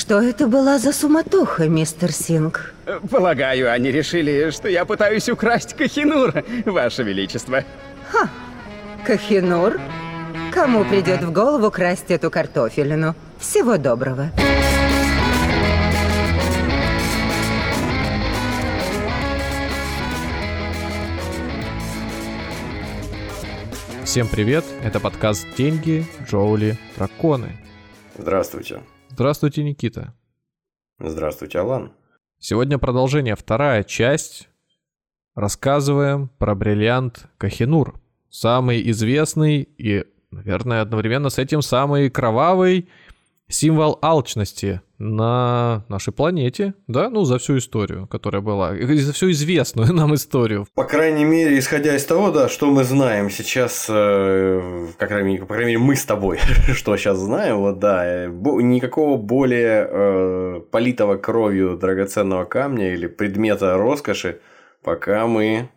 Что это была за суматоха, мистер Синг? Полагаю, они решили, что я пытаюсь украсть Кахинур, Ваше Величество. Ха! Кахинур? Кому придет в голову красть эту картофелину? Всего доброго. Всем привет, это подкаст «Деньги, Джоули, Драконы». Здравствуйте. Здравствуйте, Никита. Здравствуйте, Алан. Сегодня продолжение, вторая часть. Рассказываем про бриллиант Кахинур. Самый известный и, наверное, одновременно с этим самый кровавый символ алчности на нашей планете, да, ну, за всю историю, которая была, за всю известную нам историю. По крайней мере, исходя из того, да, что мы знаем сейчас, э, мере, по крайней мере, мы с тобой, что сейчас знаем, вот, да, э, никакого более э, политого кровью драгоценного камня или предмета роскоши, пока мы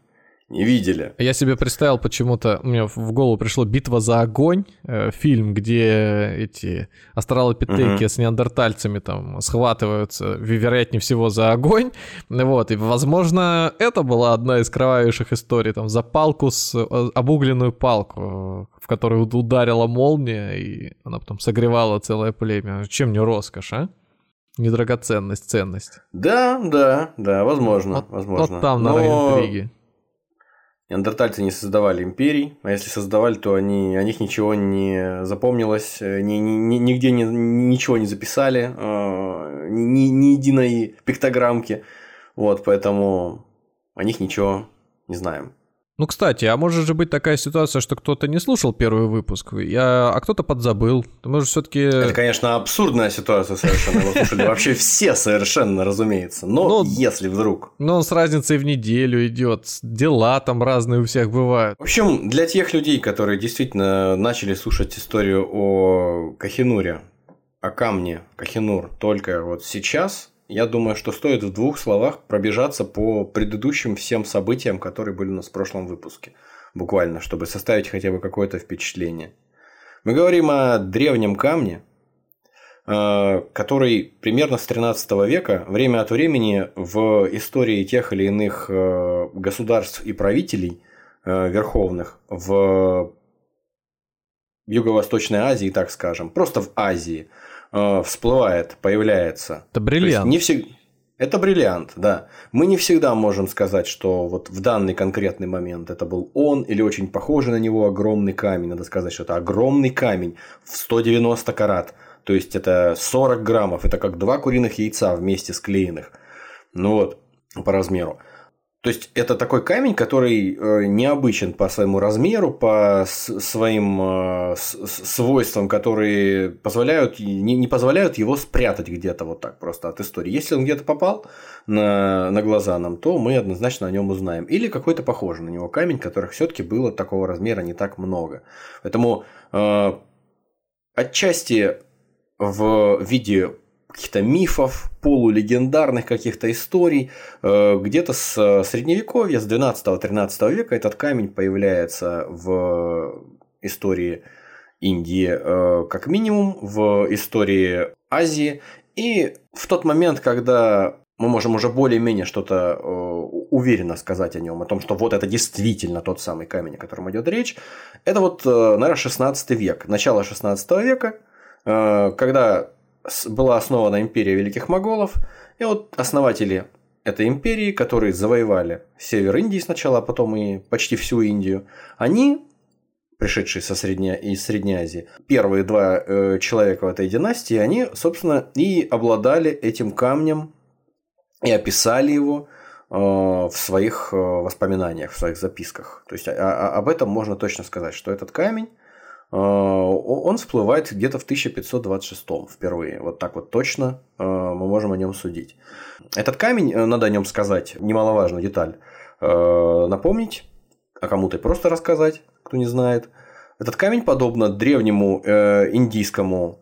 не видели. Я себе представил почему-то, мне в голову пришло «Битва за огонь», э, фильм, где эти астралопитеки угу. с неандертальцами там схватываются, вероятнее всего, за огонь. Вот, и, возможно, это была одна из кровавейших историй, там, за палку, с э, обугленную палку, в которую ударила молния, и она потом согревала целое племя. Чем не роскошь, а? Не драгоценность, ценность. Да, да, да, возможно, вот, возможно. Вот там, наверное, Но... интриги. Неандертальцы не создавали империй, а если создавали, то они, о них ничего не запомнилось, э, ни, ни, нигде не, ничего не записали, э, ни, ни единой пиктограммки. Вот, поэтому о них ничего не знаем. Ну, кстати, а может же быть такая ситуация, что кто-то не слушал первый выпуск, я, а кто-то подзабыл. Ты можешь все-таки. Это, конечно, абсурдная ситуация совершенно. Его слушали вообще все совершенно, разумеется. Но, Но если вдруг. Но он с разницей в неделю идет. Дела там разные у всех бывают. В общем, для тех людей, которые действительно начали слушать историю о Кахинуре, о камне Кахинур только вот сейчас, я думаю, что стоит в двух словах пробежаться по предыдущим всем событиям, которые были у нас в прошлом выпуске. Буквально, чтобы составить хотя бы какое-то впечатление. Мы говорим о древнем камне, э, который примерно с 13 века время от времени в истории тех или иных э, государств и правителей э, верховных в Юго-Восточной Азии, так скажем, просто в Азии – всплывает, появляется. Это бриллиант. Не всег... Это бриллиант, да. Мы не всегда можем сказать, что вот в данный конкретный момент это был он или очень похожий на него огромный камень. Надо сказать, что это огромный камень в 190 карат. То есть это 40 граммов. Это как два куриных яйца вместе склеенных. Ну вот, по размеру. То есть это такой камень, который э, необычен по своему размеру, по своим э, свойствам, которые позволяют, не позволяют его спрятать где-то вот так просто от истории. Если он где-то попал на, на глаза нам, то мы однозначно о нем узнаем. Или какой-то похожий на него камень, которых все-таки было такого размера не так много. Поэтому э, отчасти в виде каких-то мифов, полулегендарных каких-то историй. Э, где-то с э, средневековья, с 12-13 века этот камень появляется в истории Индии э, как минимум, в истории Азии. И в тот момент, когда мы можем уже более-менее что-то уверенно сказать о нем, о том, что вот это действительно тот самый камень, о котором идет речь, это вот, наверное, 16 век, начало 16 века, когда была основана империя великих моголов, и вот основатели этой империи, которые завоевали север Индии сначала, а потом и почти всю Индию, они, пришедшие со Средней, из Средней Азии, первые два э, человека в этой династии, они, собственно, и обладали этим камнем, и описали его э, в своих э, воспоминаниях, в своих записках. То есть а, а, об этом можно точно сказать, что этот камень он всплывает где-то в 1526 впервые. Вот так вот точно э, мы можем о нем судить. Этот камень, э, надо о нем сказать, немаловажную деталь, напомнить, а кому-то просто рассказать, кто не знает. Этот камень, подобно древнему индийскому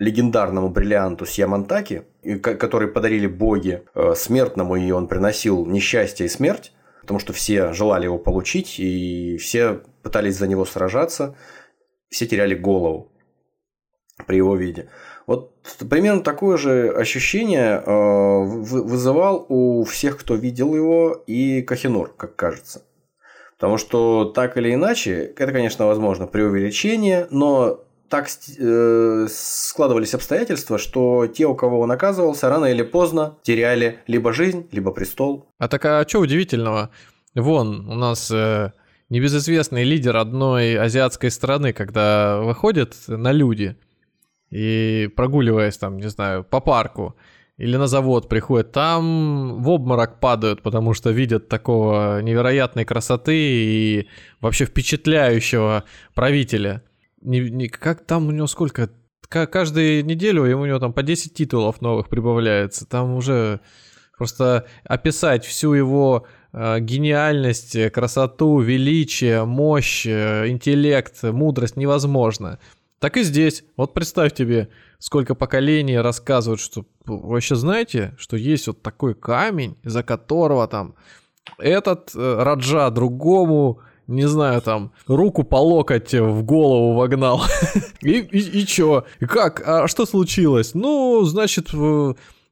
легендарному бриллианту Сьямантаки, который подарили боги смертному, и он приносил несчастье и смерть, потому что все желали его получить, и все пытались за него сражаться – все теряли голову при его виде. Вот примерно такое же ощущение э, вызывал у всех, кто видел его, и Кахинур, как кажется. Потому что так или иначе, это, конечно, возможно преувеличение, но так э, складывались обстоятельства, что те, у кого он оказывался, рано или поздно теряли либо жизнь, либо престол. А так а что удивительного? Вон, у нас э, небезызвестный лидер одной азиатской страны, когда выходит на люди и прогуливаясь там, не знаю, по парку, или на завод приходят, там в обморок падают, потому что видят такого невероятной красоты и вообще впечатляющего правителя. Не, не, как там у него сколько? Каждую неделю у него там по 10 титулов новых прибавляется. Там уже просто описать всю его гениальность, красоту, величие, мощь, э, интеллект, мудрость невозможно. Так и здесь. Вот представь тебе, сколько поколений рассказывают, что вы вообще знаете, что есть вот такой камень, из-за которого там этот э, Раджа другому не знаю, там, руку по локоть в голову вогнал. и, и, и чё? Как? А что случилось? Ну, значит,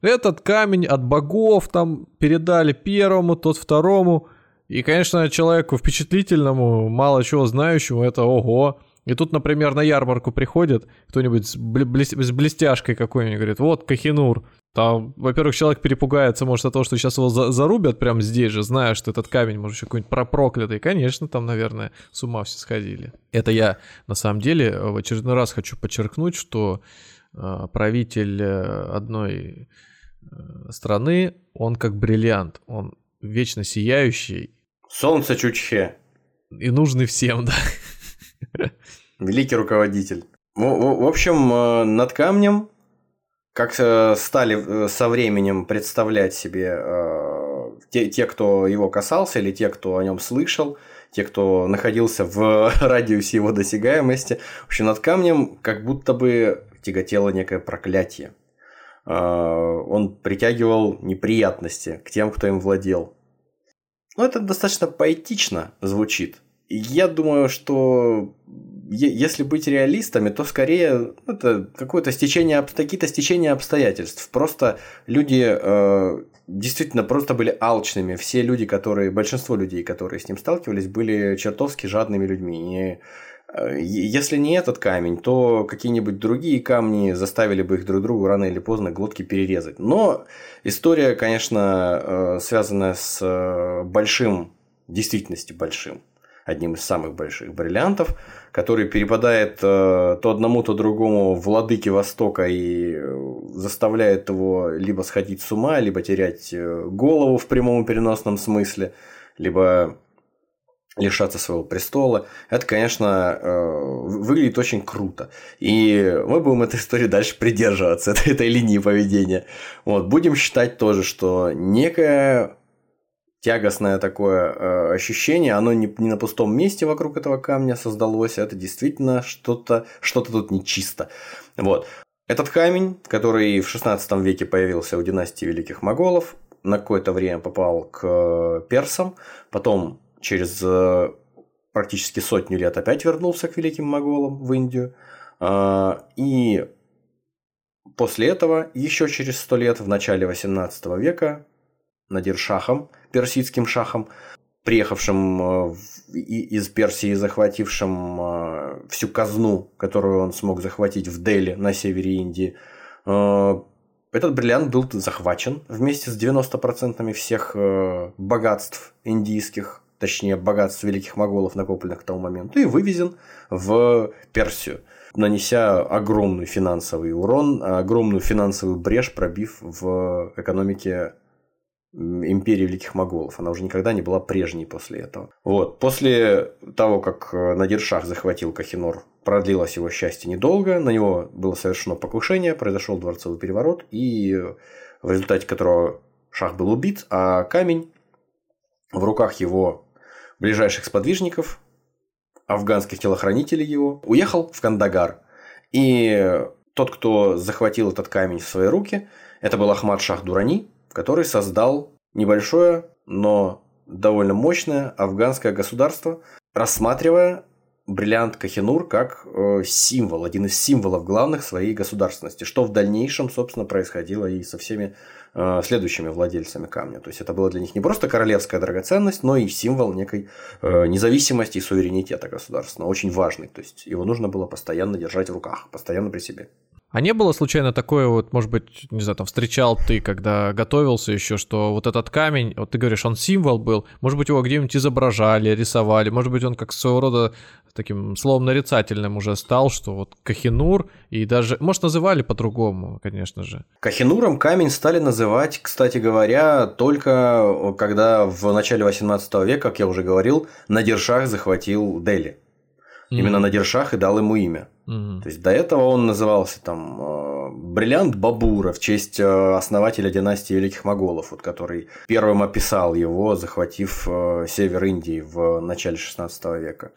этот камень от богов там передали первому, тот второму. И, конечно, человеку впечатлительному, мало чего знающему, это ого. И тут, например, на ярмарку приходит кто-нибудь с, бли- с блестяшкой какой-нибудь, говорит, вот Кахинур. Там, во-первых, человек перепугается, может, от того, что сейчас его за- зарубят прямо здесь же, зная, что этот камень, может, еще какой-нибудь проклятый. Конечно, там, наверное, с ума все сходили. Это я, на самом деле, в очередной раз хочу подчеркнуть, что э, правитель одной страны, он как бриллиант, он вечно сияющий. Солнце Чучхе. И нужный всем, да. Великий руководитель. В, общем, э, над камнем, как э, стали э, со временем представлять себе те, те, кто его касался, или те, кто о нем слышал, те, кто находился в радиусе его досягаемости. В общем, над камнем как будто бы тяготело некое проклятие. Он притягивал неприятности к тем, кто им владел. Ну, это достаточно поэтично звучит. Я думаю, что если быть реалистами, то скорее это какое-то стечение, какие-то стечения обстоятельств. Просто люди э, действительно просто были алчными. Все люди, которые, большинство людей, которые с ним сталкивались, были чертовски жадными людьми. И э, если не этот камень, то какие-нибудь другие камни заставили бы их друг другу рано или поздно глотки перерезать. Но история, конечно, э, связана с э, большим, действительности большим одним из самых больших бриллиантов, который перепадает э, то одному, то другому владыке Востока и э, заставляет его либо сходить с ума, либо терять э, голову в прямом и переносном смысле, либо лишаться своего престола. Это, конечно, выглядит очень круто. И мы будем этой истории дальше придерживаться, этой, этой линии поведения. Вот. Будем считать тоже, что некая тягостное такое э, ощущение, оно не, не на пустом месте вокруг этого камня создалось, это действительно что-то что тут нечисто. Вот. Этот камень, который в 16 веке появился у династии Великих Моголов, на какое-то время попал к персам, потом через э, практически сотню лет опять вернулся к Великим Моголам в Индию. Э, и после этого, еще через сто лет, в начале 18 века, Надир Шахом – персидским шахом, приехавшим э, из Персии, захватившим э, всю казну, которую он смог захватить в Дели на севере Индии. Этот бриллиант был захвачен вместе с 90% всех богатств индийских, точнее богатств великих моголов, накопленных к тому моменту, и вывезен в Персию нанеся огромный финансовый урон, огромную финансовую брешь пробив в экономике империи Великих Моголов. Она уже никогда не была прежней после этого. Вот. После того, как э, Надиршах захватил Кахинор, продлилось его счастье недолго. На него было совершено покушение, произошел дворцовый переворот, и в результате которого Шах был убит, а камень в руках его ближайших сподвижников, афганских телохранителей его, уехал в Кандагар. И тот, кто захватил этот камень в свои руки, это был Ахмад Шах Дурани, который создал небольшое, но довольно мощное афганское государство, рассматривая бриллиант Кахинур как э, символ, один из символов главных своей государственности, что в дальнейшем, собственно, происходило и со всеми э, следующими владельцами камня. То есть это было для них не просто королевская драгоценность, но и символ некой э, независимости и суверенитета государственного, очень важный. То есть его нужно было постоянно держать в руках, постоянно при себе. А не было случайно такое, вот, может быть, не знаю, там встречал ты, когда готовился еще, что вот этот камень, вот ты говоришь, он символ был, может быть, его где-нибудь изображали, рисовали, может быть, он как своего рода таким словом нарицательным уже стал, что вот Кахинур, и даже, может, называли по-другому, конечно же. Кахинуром камень стали называть, кстати говоря, только когда в начале 18 века, как я уже говорил, Надиршах захватил Дели. Mm-hmm. Именно Надиршах и дал ему имя. Mm-hmm. То есть до этого он назывался там э, Бриллиант Бабура в честь э, основателя династии Великих Моголов, вот, который первым описал его, захватив э, север Индии в начале 16 века.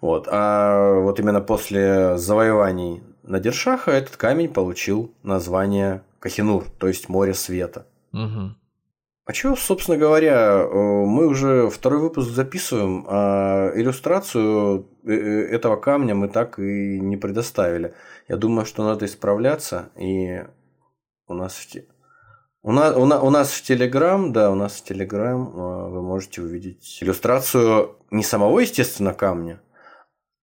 Вот. А вот именно после завоеваний Надиршаха этот камень получил название Кахинур, то есть море света. Угу. А чего, собственно говоря, мы уже второй выпуск записываем, а иллюстрацию э, э, этого камня мы так и не предоставили. Я думаю, что надо исправляться, и у нас в у нас, у, нас, у нас в Телеграм, да, у нас в Телеграм вы можете увидеть иллюстрацию не самого, естественно, камня,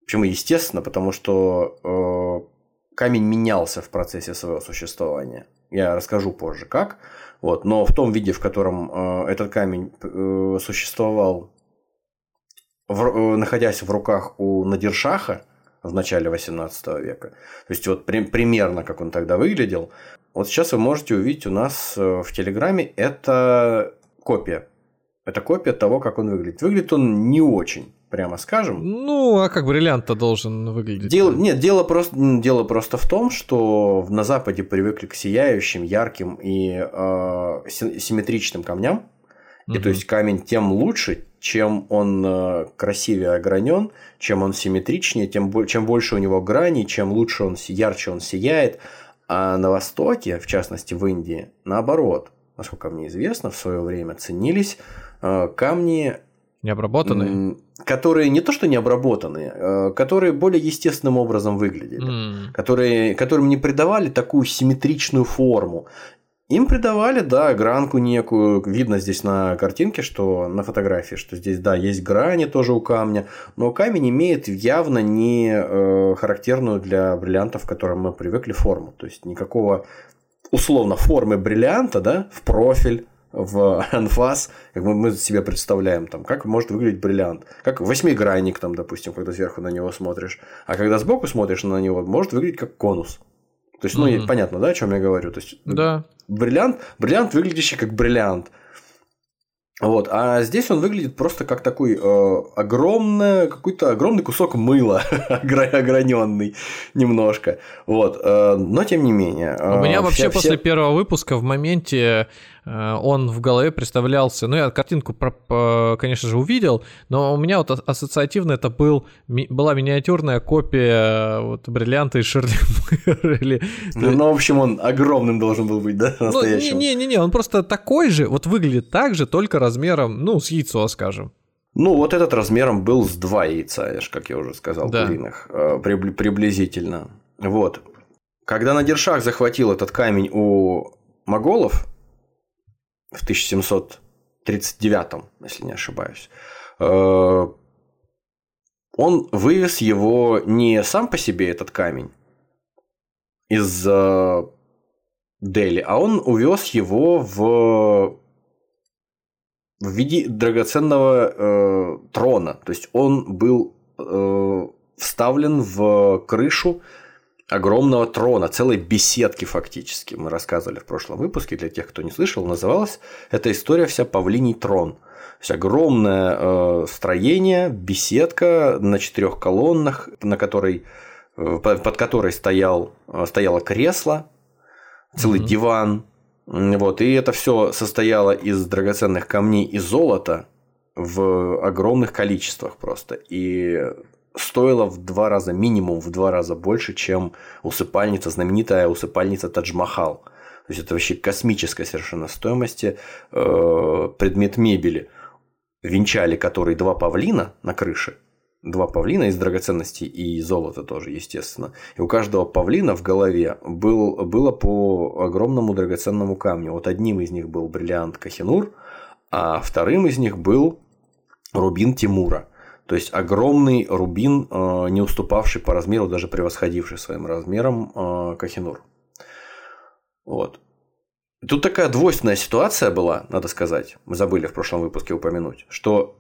Почему естественно? Потому что э, камень менялся в процессе своего существования. Я расскажу позже, как. Вот. Но в том виде, в котором э, этот камень э, существовал, в, э, находясь в руках у Надиршаха в начале 18 века, то есть вот при, примерно как он тогда выглядел, вот сейчас вы можете увидеть у нас э, в Телеграме это копия. Это копия того, как он выглядит. Выглядит он не очень прямо скажем. Ну, а как бриллиант-то должен выглядеть? Дело, нет, дело просто, дело просто в том, что на Западе привыкли к сияющим, ярким и э, симметричным камням. И то есть камень тем лучше, чем он э, красивее огранен, чем он симметричнее, тем, чем больше у него граней, чем лучше он, ярче он сияет. А на Востоке, в частности в Индии, наоборот, насколько мне известно, в свое время ценились э, камни Необработанные? Которые не то, что не обработанные, э, которые более естественным образом выглядели, mm. которые, которым не придавали такую симметричную форму. Им придавали, да, гранку некую. Видно здесь на картинке, что на фотографии, что здесь, да, есть грани тоже у камня, но камень имеет явно не э, характерную для бриллиантов, к которым мы привыкли, форму. То есть никакого условно формы бриллианта, да, в профиль в анфас, как мы, мы себе представляем, там, как может выглядеть бриллиант. Как восьмигранник, там, допустим, когда сверху на него смотришь. А когда сбоку смотришь на него, может выглядеть как конус. То есть, ну, mm-hmm. понятно, да, о чем я говорю? То есть, да. бриллиант, бриллиант, выглядящий как бриллиант. Вот, а здесь он выглядит просто как такой э, огромный, какой-то огромный кусок мыла, ограненный немножко. Вот, э, но тем не менее. Э, У меня вообще вся, после вся... первого выпуска в моменте Э, он в голове представлялся, ну я картинку, конечно же, увидел, но у меня вот ассоциативно это был, была миниатюрная копия вот бриллианта из Шерли Мырли. Ну, ну, в общем, он огромным должен был быть, да, ну, настоящим? Не-не-не, он просто такой же, вот выглядит так же, только размером, ну, с яйцо, скажем. Ну, вот этот размером был с два яйца, как я уже сказал, да. куриных, э, приблизительно. Вот. Когда Надиршах захватил этот камень у моголов, в 1739, если не ошибаюсь, э, он вывез его не сам по себе, этот камень, из э, Дели, а он увез его в в виде драгоценного э, трона. То есть он был э, вставлен в крышу огромного трона, целой беседки фактически. Мы рассказывали в прошлом выпуске, для тех, кто не слышал, называлась эта история вся «Павлиний трон». То есть огромное э, строение, беседка на четырех колоннах, на которой, э, под которой стоял, э, стояло кресло, целый mm-hmm. диван. Вот, и это все состояло из драгоценных камней и золота в огромных количествах просто. И стоила в два раза, минимум в два раза больше, чем усыпальница, знаменитая усыпальница Тадж-Махал. То есть это вообще космическая совершенно стоимости э, предмет мебели, венчали который два павлина на крыше, два павлина из драгоценностей и золота тоже, естественно. И у каждого павлина в голове был, было по огромному драгоценному камню. Вот одним из них был бриллиант Кахинур, а вторым из них был рубин Тимура. То есть огромный рубин, э, не уступавший по размеру, даже превосходивший своим размером э, Кахинур. Вот. Тут такая двойственная ситуация была, надо сказать. Мы забыли в прошлом выпуске упомянуть, что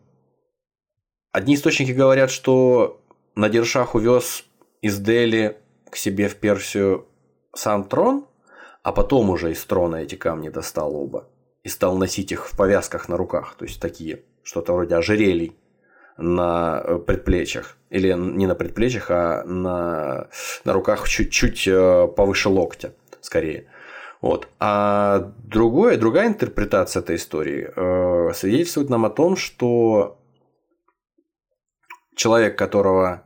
одни источники говорят, что Надиршах увез из Дели к себе в Персию сам трон, а потом уже из трона эти камни достал оба и стал носить их в повязках на руках, то есть такие, что-то вроде ожерелий на э, предплечьях. Или не на предплечьях, а на, на руках чуть-чуть э, повыше локтя, скорее. Вот. А другое, другая интерпретация этой истории э, свидетельствует нам о том, что человек, которого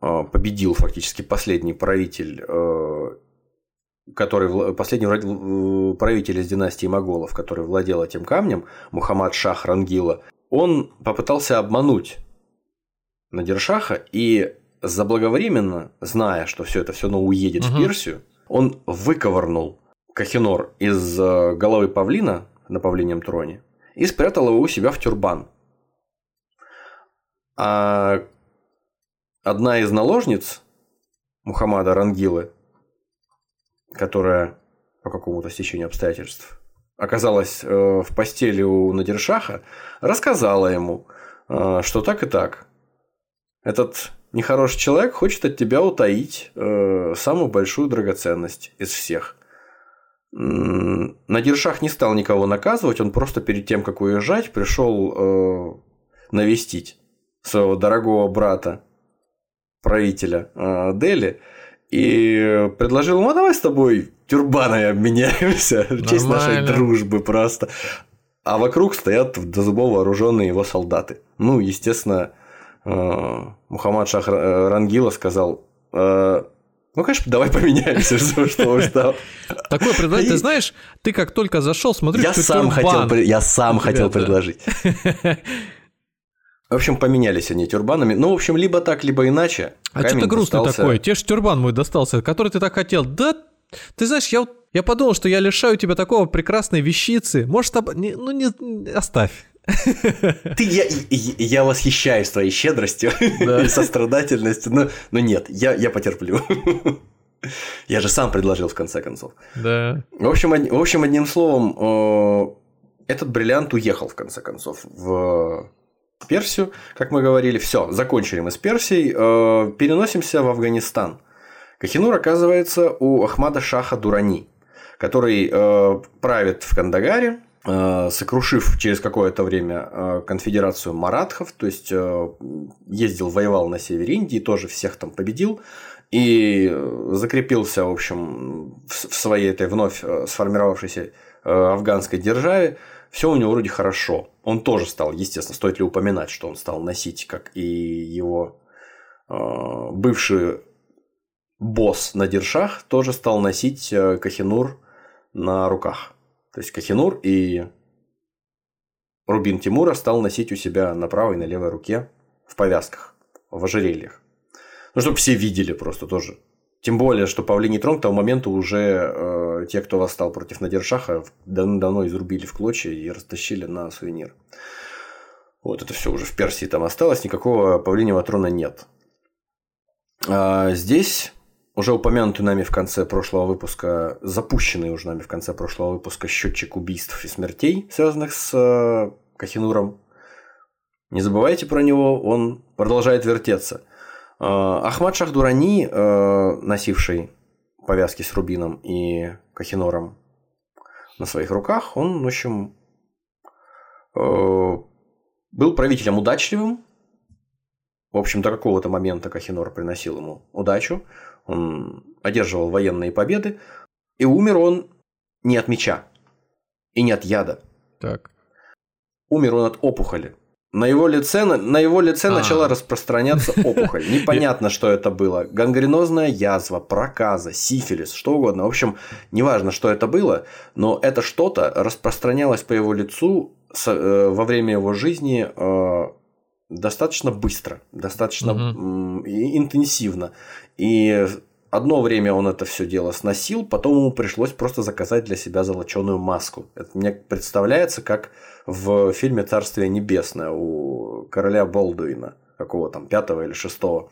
э, победил фактически последний правитель, э, который, последний правитель из династии Моголов, который владел этим камнем, Мухаммад Шах Рангила, он попытался обмануть Надиршаха и заблаговременно, зная, что все это все равно уедет угу. в Персию, он выковырнул Кахинор из э, головы павлина на павлинем троне и спрятал его у себя в тюрбан. А одна из наложниц Мухаммада Рангилы, которая по какому-то стечению обстоятельств оказалась э, в постели у Надиршаха, рассказала ему, э, что так и так. Этот нехороший человек хочет от тебя утаить самую большую драгоценность из всех – Надиршах не стал никого наказывать, он просто перед тем, как уезжать, пришел э, навестить своего дорогого брата, правителя э, Дели, и предложил ему, а давай с тобой тюрбаной обменяемся в честь нашей дружбы просто. А вокруг стоят до зубов вооруженные его солдаты. Ну, естественно, э, Мухаммад Шах Рангила сказал, э, ну, конечно, давай поменяемся, что устал. Такое предложение, ты знаешь, ты как только зашел, смотри, я сам хотел, я сам хотел предложить. В общем, поменялись они тюрбанами. Ну, в общем, либо так, либо иначе. А что ты грустный достался... такой? Те же тюрбан мой достался, который ты так хотел. Да, ты знаешь, я, я подумал, что я лишаю тебя такого прекрасной вещицы. Может, об... не, ну не оставь. Ты, я, я восхищаюсь твоей щедростью да. и сострадательностью, но, но нет, я, я потерплю. Я же сам предложил в конце концов. Да. В общем, в общем одним словом, этот бриллиант уехал в конце концов в Персию, как мы говорили. Все, закончили мы с Персией. Переносимся в Афганистан. Кахинур оказывается у Ахмада Шаха Дурани, который правит в Кандагаре, Э, сокрушив через какое-то время э, конфедерацию маратхов, то есть э, ездил, воевал на севере Индии, тоже всех там победил и закрепился, в общем, в своей этой вновь сформировавшейся афганской державе. Все у него вроде хорошо. Он тоже стал, естественно, стоит ли упоминать, что он стал носить, как и его бывший босс на Диршах, тоже стал носить Кахинур на руках. То есть Кахинур и Рубин Тимура стал носить у себя на правой и на левой руке в повязках, в ожерельях. Ну, чтобы все видели просто тоже. Тем более, что Павлиний трон к тому моменту уже э, те, кто восстал против Надиршаха, давно изрубили в клочья и растащили на сувенир. Вот это все уже в Персии там осталось, никакого павлинего трона нет. А здесь уже упомянутый нами в конце прошлого выпуска, запущенный уже нами в конце прошлого выпуска счетчик убийств и смертей, связанных с э, Кахинуром. Не забывайте про него, он продолжает вертеться. Э, Ахмад Шахдурани, э, носивший повязки с рубином и Кахинором на своих руках, он, в общем, был правителем удачливым. В общем, до какого-то момента Кахинор приносил ему удачу он одерживал военные победы, и умер он не от меча и не от яда. Так. Умер он от опухоли. На его лице, на его лице А-а-а. начала распространяться опухоль. Непонятно, что это было. Гангренозная язва, проказа, сифилис, что угодно. В общем, неважно, что это было, но это что-то распространялось по его лицу э, во время его жизни э, достаточно быстро, достаточно угу. интенсивно. И одно время он это все дело сносил, потом ему пришлось просто заказать для себя золоченую маску. Это мне представляется как в фильме «Царствие небесное» у короля Болдуина, какого там, пятого или шестого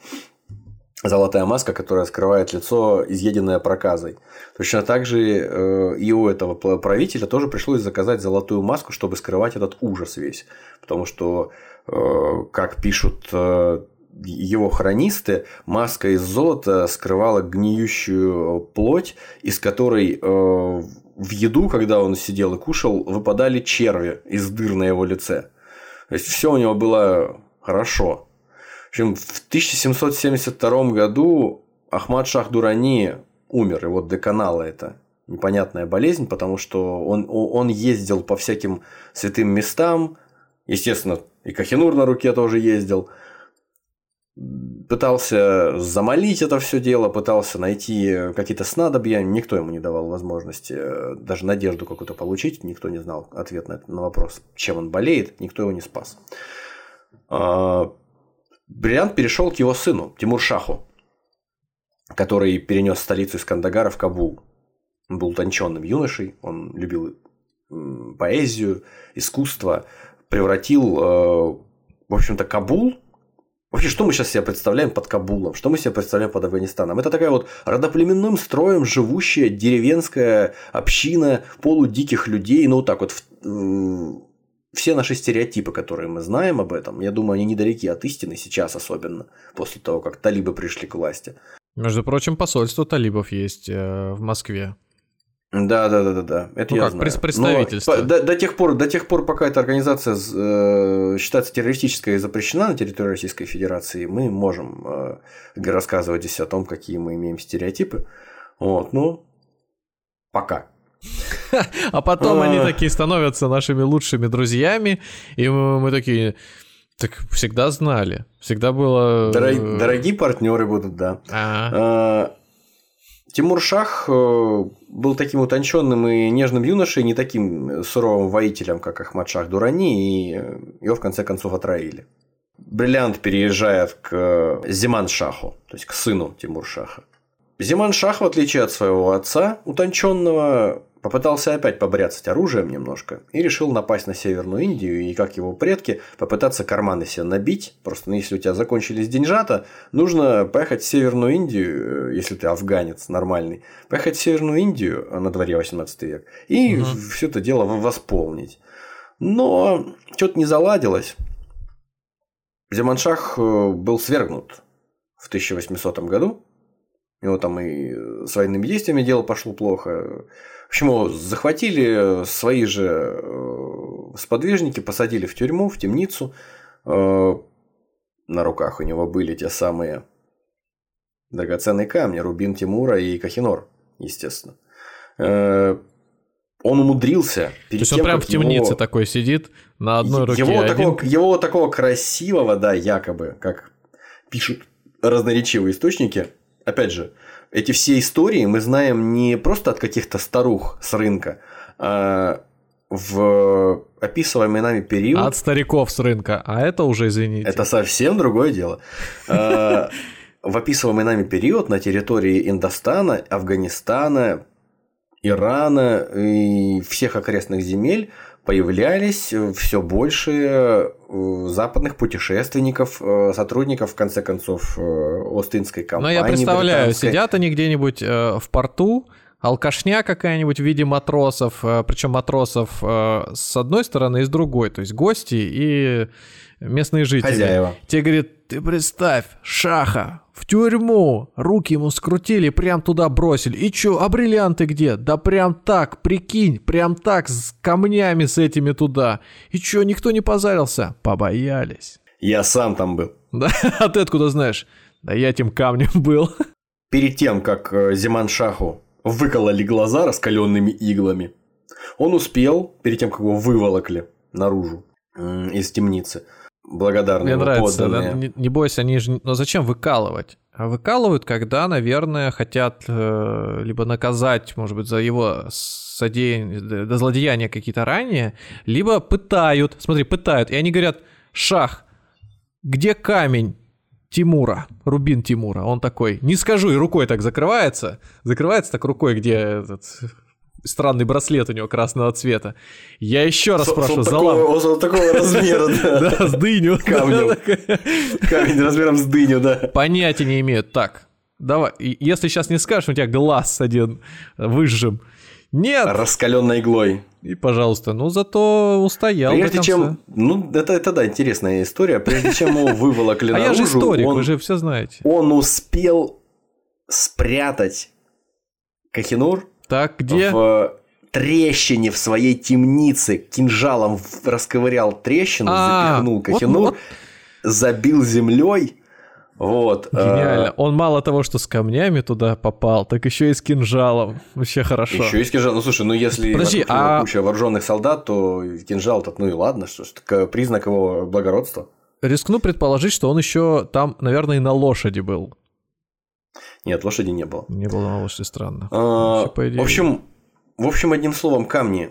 золотая маска, которая скрывает лицо, изъеденное проказой. Точно так же э, и у этого правителя тоже пришлось заказать золотую маску, чтобы скрывать этот ужас весь. Потому что, э, как пишут э, его хронисты, маска из золота скрывала гниющую плоть, из которой в еду, когда он сидел и кушал, выпадали черви из дыр на его лице. То есть все у него было хорошо. В общем, в 1772 году Ахмад Шах Дурани умер, и вот деканала это непонятная болезнь, потому что он, он ездил по всяким святым местам, естественно, и Кахинур на руке тоже ездил, пытался замолить это все дело, пытался найти какие-то снадобья, никто ему не давал возможности э, даже надежду какую-то получить, никто не знал ответ на, на вопрос, чем он болеет, никто его не спас. А, Бриллиант перешел к его сыну, Тимур-Шаху, который перенес столицу из Кандагара в Кабул. Он был утонченным юношей, он любил поэзию, искусство, превратил, э, в общем-то, Кабул Вообще, что мы сейчас себе представляем под Кабулом? Что мы себе представляем под Афганистаном? Это такая вот родоплеменным строем живущая деревенская община полудиких людей, ну, вот так вот, все наши стереотипы, которые мы знаем об этом, я думаю, они недалеки от истины сейчас особенно, после того, как талибы пришли к власти. Между прочим, посольство талибов есть э, в Москве. Да, да, да, да, да. Это ну я как, знаю. представительство. Но до, до, тех пор, до тех пор, пока эта организация э, считается террористической и запрещена на территории Российской Федерации, мы можем э, рассказывать здесь о том, какие мы имеем стереотипы. Вот, ну, пока. А потом они а. такие становятся нашими лучшими друзьями, и мы такие, так всегда знали, всегда было... Э, дорогие партнеры будут, да. Тимур Шах э, был таким утонченным и нежным юношей, не таким суровым воителем, как Ахмад Шах Дурани, и его в конце концов отравили. Бриллиант переезжает к Зиман Шаху, то есть к сыну Тимур Шаха. Зиман Шах, в отличие от своего отца, утонченного, попытался опять побряцать оружием немножко и решил напасть на Северную Индию и, как его предки, попытаться карманы себе набить. Просто ну, если у тебя закончились деньжата, нужно поехать в Северную Индию, э, если ты афганец нормальный, поехать в Северную Индию а на дворе 18 век и угу. все это дело восполнить. Но что-то не заладилось. Зиманшах э, был свергнут в 1800 году. У него там и с военными действиями дело пошло плохо. Почему захватили свои же э, сподвижники, посадили в тюрьму, в темницу. Э, на руках у него были те самые драгоценные камни, Рубин Тимура и Кахинор, естественно. Э, он умудрился. То есть тем, он прям в темнице его... такой сидит на одной руке. Его, один... такого, его такого красивого, да, якобы, как пишут разноречивые источники, опять же, эти все истории мы знаем не просто от каких-то старух с рынка, а в описываемый нами период... От стариков с рынка, а это уже, извините. Это совсем другое дело. А, в описываемый нами период на территории Индостана, Афганистана, Ирана и всех окрестных земель появлялись все больше э, западных путешественников, э, сотрудников, в конце концов, э, Остинской компании. Ну, я представляю, сидят они где-нибудь в порту, алкашня какая-нибудь в виде матросов, причем матросов с одной стороны и с другой, то есть гости и местные жители. Хозяева. Те говорят, ты представь, Шаха в тюрьму, руки ему скрутили, прям туда бросили. И чё, а бриллианты где? Да прям так, прикинь, прям так, с камнями с этими туда. И чё, никто не позарился? Побоялись. Я сам там был. Да, а ты откуда знаешь? Да я этим камнем был. Перед тем, как э, Зиман Шаху выкололи глаза раскаленными иглами, он успел, перед тем, как его выволокли наружу из темницы, благодарные Мне нравится, да? не, не бойся, они же... Но зачем выкалывать? А выкалывают, когда, наверное, хотят э, либо наказать, может быть, за его содеяние, до злодеяния какие-то ранее, либо пытают, смотри, пытают, и они говорят, шах, где камень Тимура, рубин Тимура. Он такой, не скажу, и рукой так закрывается. Закрывается так рукой, где этот странный браслет у него красного цвета. Я еще раз спрашиваю, залам. Вот такого размера, да. Да, с дыню. Камнем. Камень размером с дыню, да. Понятия не имеют. Так, давай, если сейчас не скажешь, у тебя глаз один выжжем. Нет! Раскаленной иглой. И, пожалуйста, ну зато устоял. Прежде чем... Ну, это, это да, интересная история. Прежде чем его выволокли наружу... А я же историк, вы же все знаете. Он успел спрятать Кахинур так, где? В трещине в своей темнице кинжалом расковырял трещину, а, запихнул вот, вот. забил землей. Вот. Э, Гениально. Он мало того, что с камнями туда попал, так еще и с кинжалом. Вообще хорошо. Еще и с кинжалом. Ну слушай, ну если Подожди, а... куча вооруженных солдат, то кинжал-то, ну и ладно, что ж, признак его благородства. Рискну предположить, что он еще там, наверное, и на лошади был. Нет, лошади не было. Не было на лошади, странно. А, в общем, в общем, одним словом, камни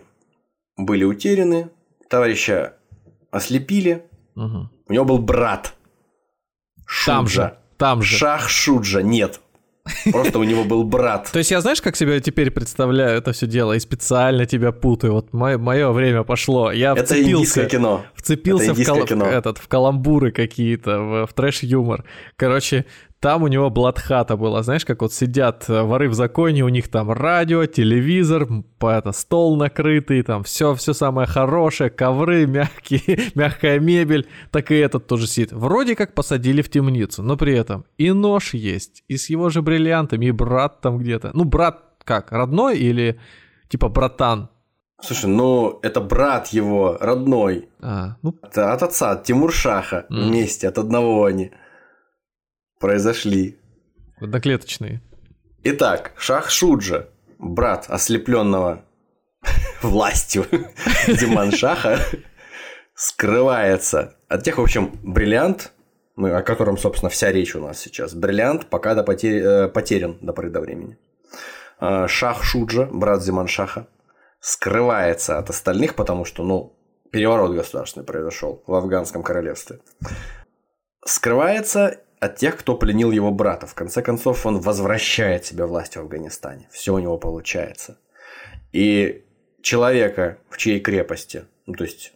были утеряны, товарища ослепили. Угу. У него был брат. Шуджа. Там же, там же. Шах Шуджа, нет. Просто у него был брат. То есть я знаешь, как себе теперь представляю это все дело и специально тебя путаю. Вот мое, время пошло. Я это вцепился, кино. Вцепился в, кал... кино. Этот, в каламбуры какие-то, в, в трэш-юмор. Короче, там у него бладхата была, знаешь, как вот сидят э, воры в законе, у них там радио, телевизор, это, стол накрытый, там все, все самое хорошее, ковры мягкие, мягкая мебель, так и этот тоже сидит. Вроде как посадили в темницу, но при этом и нож есть, и с его же бриллиантами, и брат там где-то. Ну, брат как, родной или типа братан? Слушай, ну это брат его, родной. А, ну... от, от отца, от Тимуршаха mm. вместе, от одного они произошли. Одноклеточные. Итак, Шах Шуджа, брат ослепленного властью Диман Шаха, скрывается от тех, в общем, бриллиант, ну, о котором, собственно, вся речь у нас сейчас. Бриллиант пока до потер... Э, потерян до поры до времени. А, Шах Шуджа, брат Зиман Шаха, скрывается от остальных, потому что, ну, переворот государственный произошел в афганском королевстве. Скрывается от тех, кто пленил его брата. В конце концов, он возвращает себе власть в Афганистане. Все у него получается. И человека, в чьей крепости, ну, то есть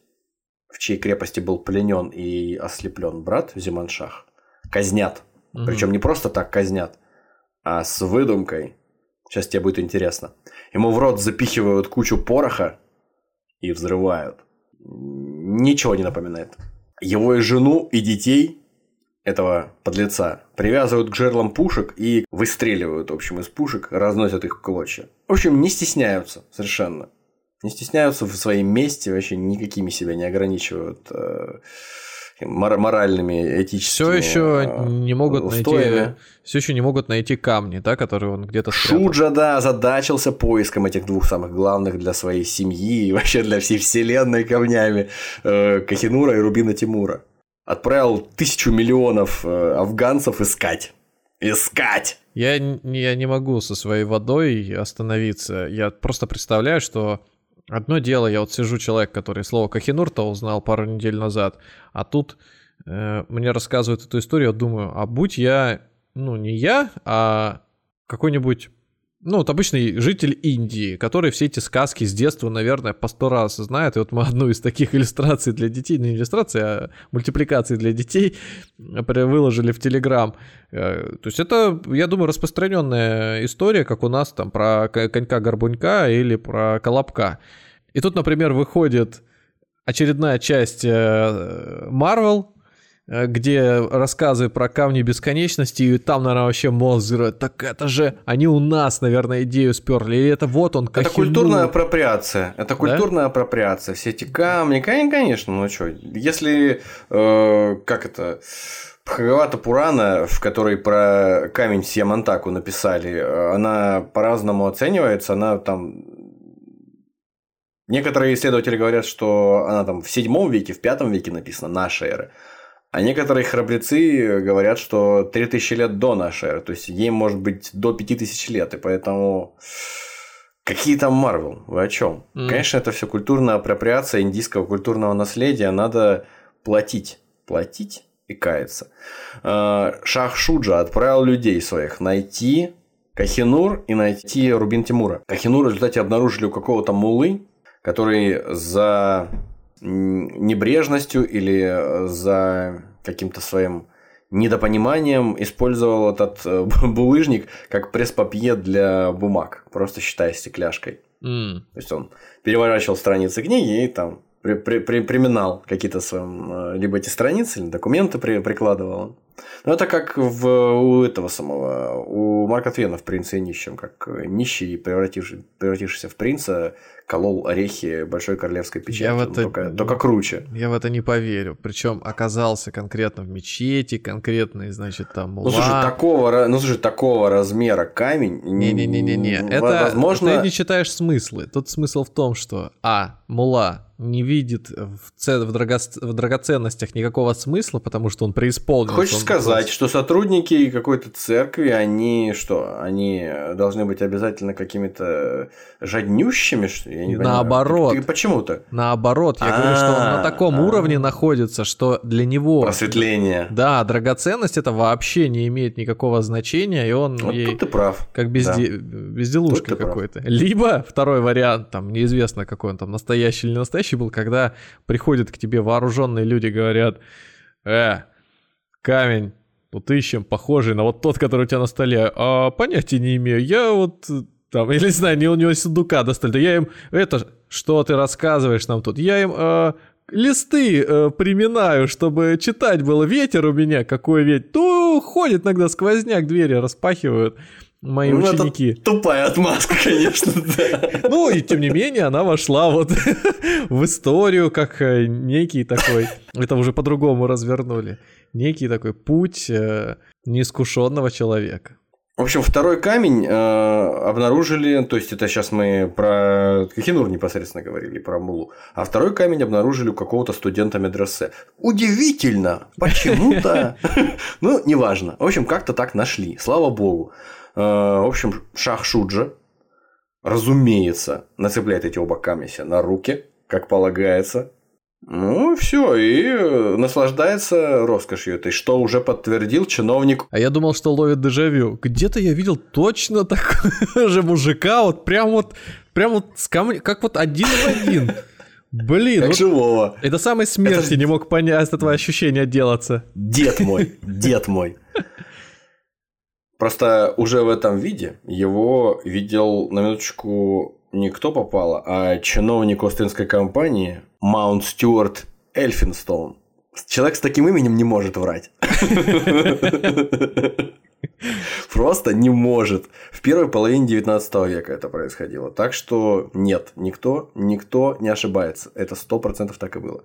в чьей крепости был пленен и ослеплен брат Зиманшах, казнят. Угу. Причем не просто так казнят, а с выдумкой. Сейчас тебе будет интересно. Ему в рот запихивают кучу пороха и взрывают. Ничего не напоминает. Его и жену, и детей этого подлеца привязывают к жерлам пушек и выстреливают, в общем, из пушек, разносят их в клочья. В общем, не стесняются совершенно. Не стесняются в своем месте, вообще никакими себя не ограничивают э, моральными, этическими Все еще э, не могут устоями. найти, все еще не могут найти камни, да, которые он где-то. Шуджа, да, задачился поиском этих двух самых главных для своей семьи и вообще для всей вселенной камнями э, Кахинура и Рубина Тимура отправил тысячу миллионов э, афганцев искать. Искать! Я, я не могу со своей водой остановиться. Я просто представляю, что одно дело, я вот сижу человек, который слово Кахинур-то узнал пару недель назад, а тут э, мне рассказывают эту историю, я думаю, а будь я, ну не я, а какой-нибудь ну, вот обычный житель Индии, который все эти сказки с детства, наверное, по сто раз знает. И вот мы одну из таких иллюстраций для детей, не иллюстрации, а мультипликации для детей выложили в Телеграм. Э, то есть это, я думаю, распространенная история, как у нас там про конька-горбунька или про колобка. И тут, например, выходит очередная часть Marvel, Э, где рассказы про камни бесконечности, и там, наверное, вообще мозг взрывает. Так это же они у нас, наверное, идею сперли. Или это вот он, Кахину. Это культурная апроприация. Это культурная да? апроприация. Все эти камни, конечно, ну что, если, э, как это... Бхагавата Пурана, в которой про камень Сиамантаку написали, она по-разному оценивается, она там Некоторые исследователи говорят, что она там в седьмом веке, в пятом веке написана, нашей эры. А некоторые храбрецы говорят, что 3000 лет до нашей эры, то есть ей может быть до 5000 лет, и поэтому какие там Марвел, вы о чем? Mm. Конечно, это все культурная апроприация индийского культурного наследия, надо платить, платить и кается. А, Шах Шуджа отправил людей своих найти Кахинур и найти Рубин Тимура. Кахинур в результате обнаружили у какого-то мулы, который за небрежностью или за каким-то своим недопониманием использовал этот э, булыжник как пресс-папье для бумаг, просто считая стекляшкой. Mm. То есть он переворачивал страницы книги и там при, при, при, приминал какие-то своим, э, либо эти страницы, или документы при, прикладывал. Ну, это как в, у этого самого, у Марка Твена в «Принце и нищем», как нищий, превративший, превратившийся в принца, колол орехи большой королевской печати. Я в это... только, только круче. Я в это не поверю. Причем оказался конкретно в мечети, конкретно, значит, там. Ну, слушай, такого, ну, слушай, такого размера камень... Не-не-не-не. Это, возможно... ты не читаешь смыслы. Тут смысл в том, что, а, мула не видит в, ц... в, драгоц... в драгоценностях никакого смысла, потому что он преисполнен. Хочешь сказать, просто... что сотрудники какой-то церкви, они что, они должны быть обязательно какими-то жаднющими, что я не Наоборот. Понимаю. Почему-то? Наоборот, я говорю, что он на таком уровне находится, что для него... Просветление. Да, драгоценность это вообще не имеет никакого значения, и он вот ей... тут ты прав. Как безде... да. безделушка какой-то. Либо второй вариант, там неизвестно какой он там настоящий или настоящий был, когда приходят к тебе вооруженные люди, говорят, э, камень, вот ищем похожий на вот тот, который у тебя на столе. А понятия не имею. Я вот там, или не знаю, не у него сундука достали. Да я им, это, что ты рассказываешь нам тут? Я им э, листы э, приминаю, чтобы читать было. Ветер у меня, какой ветер. То ходит иногда сквозняк, двери распахивают мои ну, ученики. Это тупая отмазка, конечно, да. Ну, и тем не менее, она вошла вот в историю как э, некий такой, это уже по-другому развернули, некий такой путь э, неискушенного человека. В общем, второй камень э, обнаружили, то есть это сейчас мы про Кахинур непосредственно говорили, про Мулу, а второй камень обнаружили у какого-то студента медресе. Удивительно, почему-то, ну, неважно. В общем, как-то так нашли, слава богу. Э, в общем, Шах Шуджа, разумеется, нацепляет эти оба себе на руки, как полагается, ну, все, и э, наслаждается роскошью этой, что уже подтвердил чиновник. А я думал, что ловит дежавю. Где-то я видел точно такого же мужика, вот прям вот, прям вот с камня, как вот один в один. Блин, как вот живого. Это самой смерти это... не мог понять от этого ощущения отделаться. Дед мой, дед мой. Просто уже в этом виде его видел на минуточку не кто попало, а чиновник Остинской компании Маунт Стюарт Эльфинстоун. Человек с таким именем не может врать. Просто не может. В первой половине 19 века это происходило. Так что нет, никто, никто не ошибается. Это сто процентов так и было.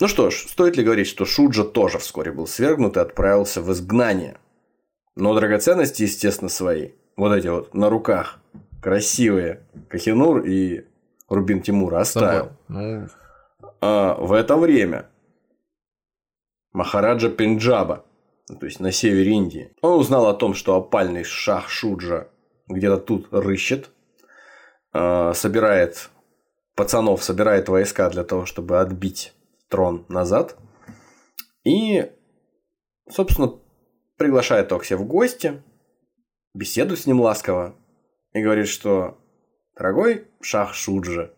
Ну что ж, стоит ли говорить, что Шуджа тоже вскоре был свергнут и отправился в изгнание. Но драгоценности, естественно, свои. Вот эти вот на руках красивые Кахинур и Рубин Тимура оставил. Ну... А в это время Махараджа Пенджаба, то есть на севере Индии, он узнал о том, что опальный шах Шуджа где-то тут рыщет, а, собирает пацанов, собирает войска для того, чтобы отбить трон назад. И, собственно, приглашает Окси в гости, беседует с ним ласково, и говорит, что «Дорогой Шах Шуджа,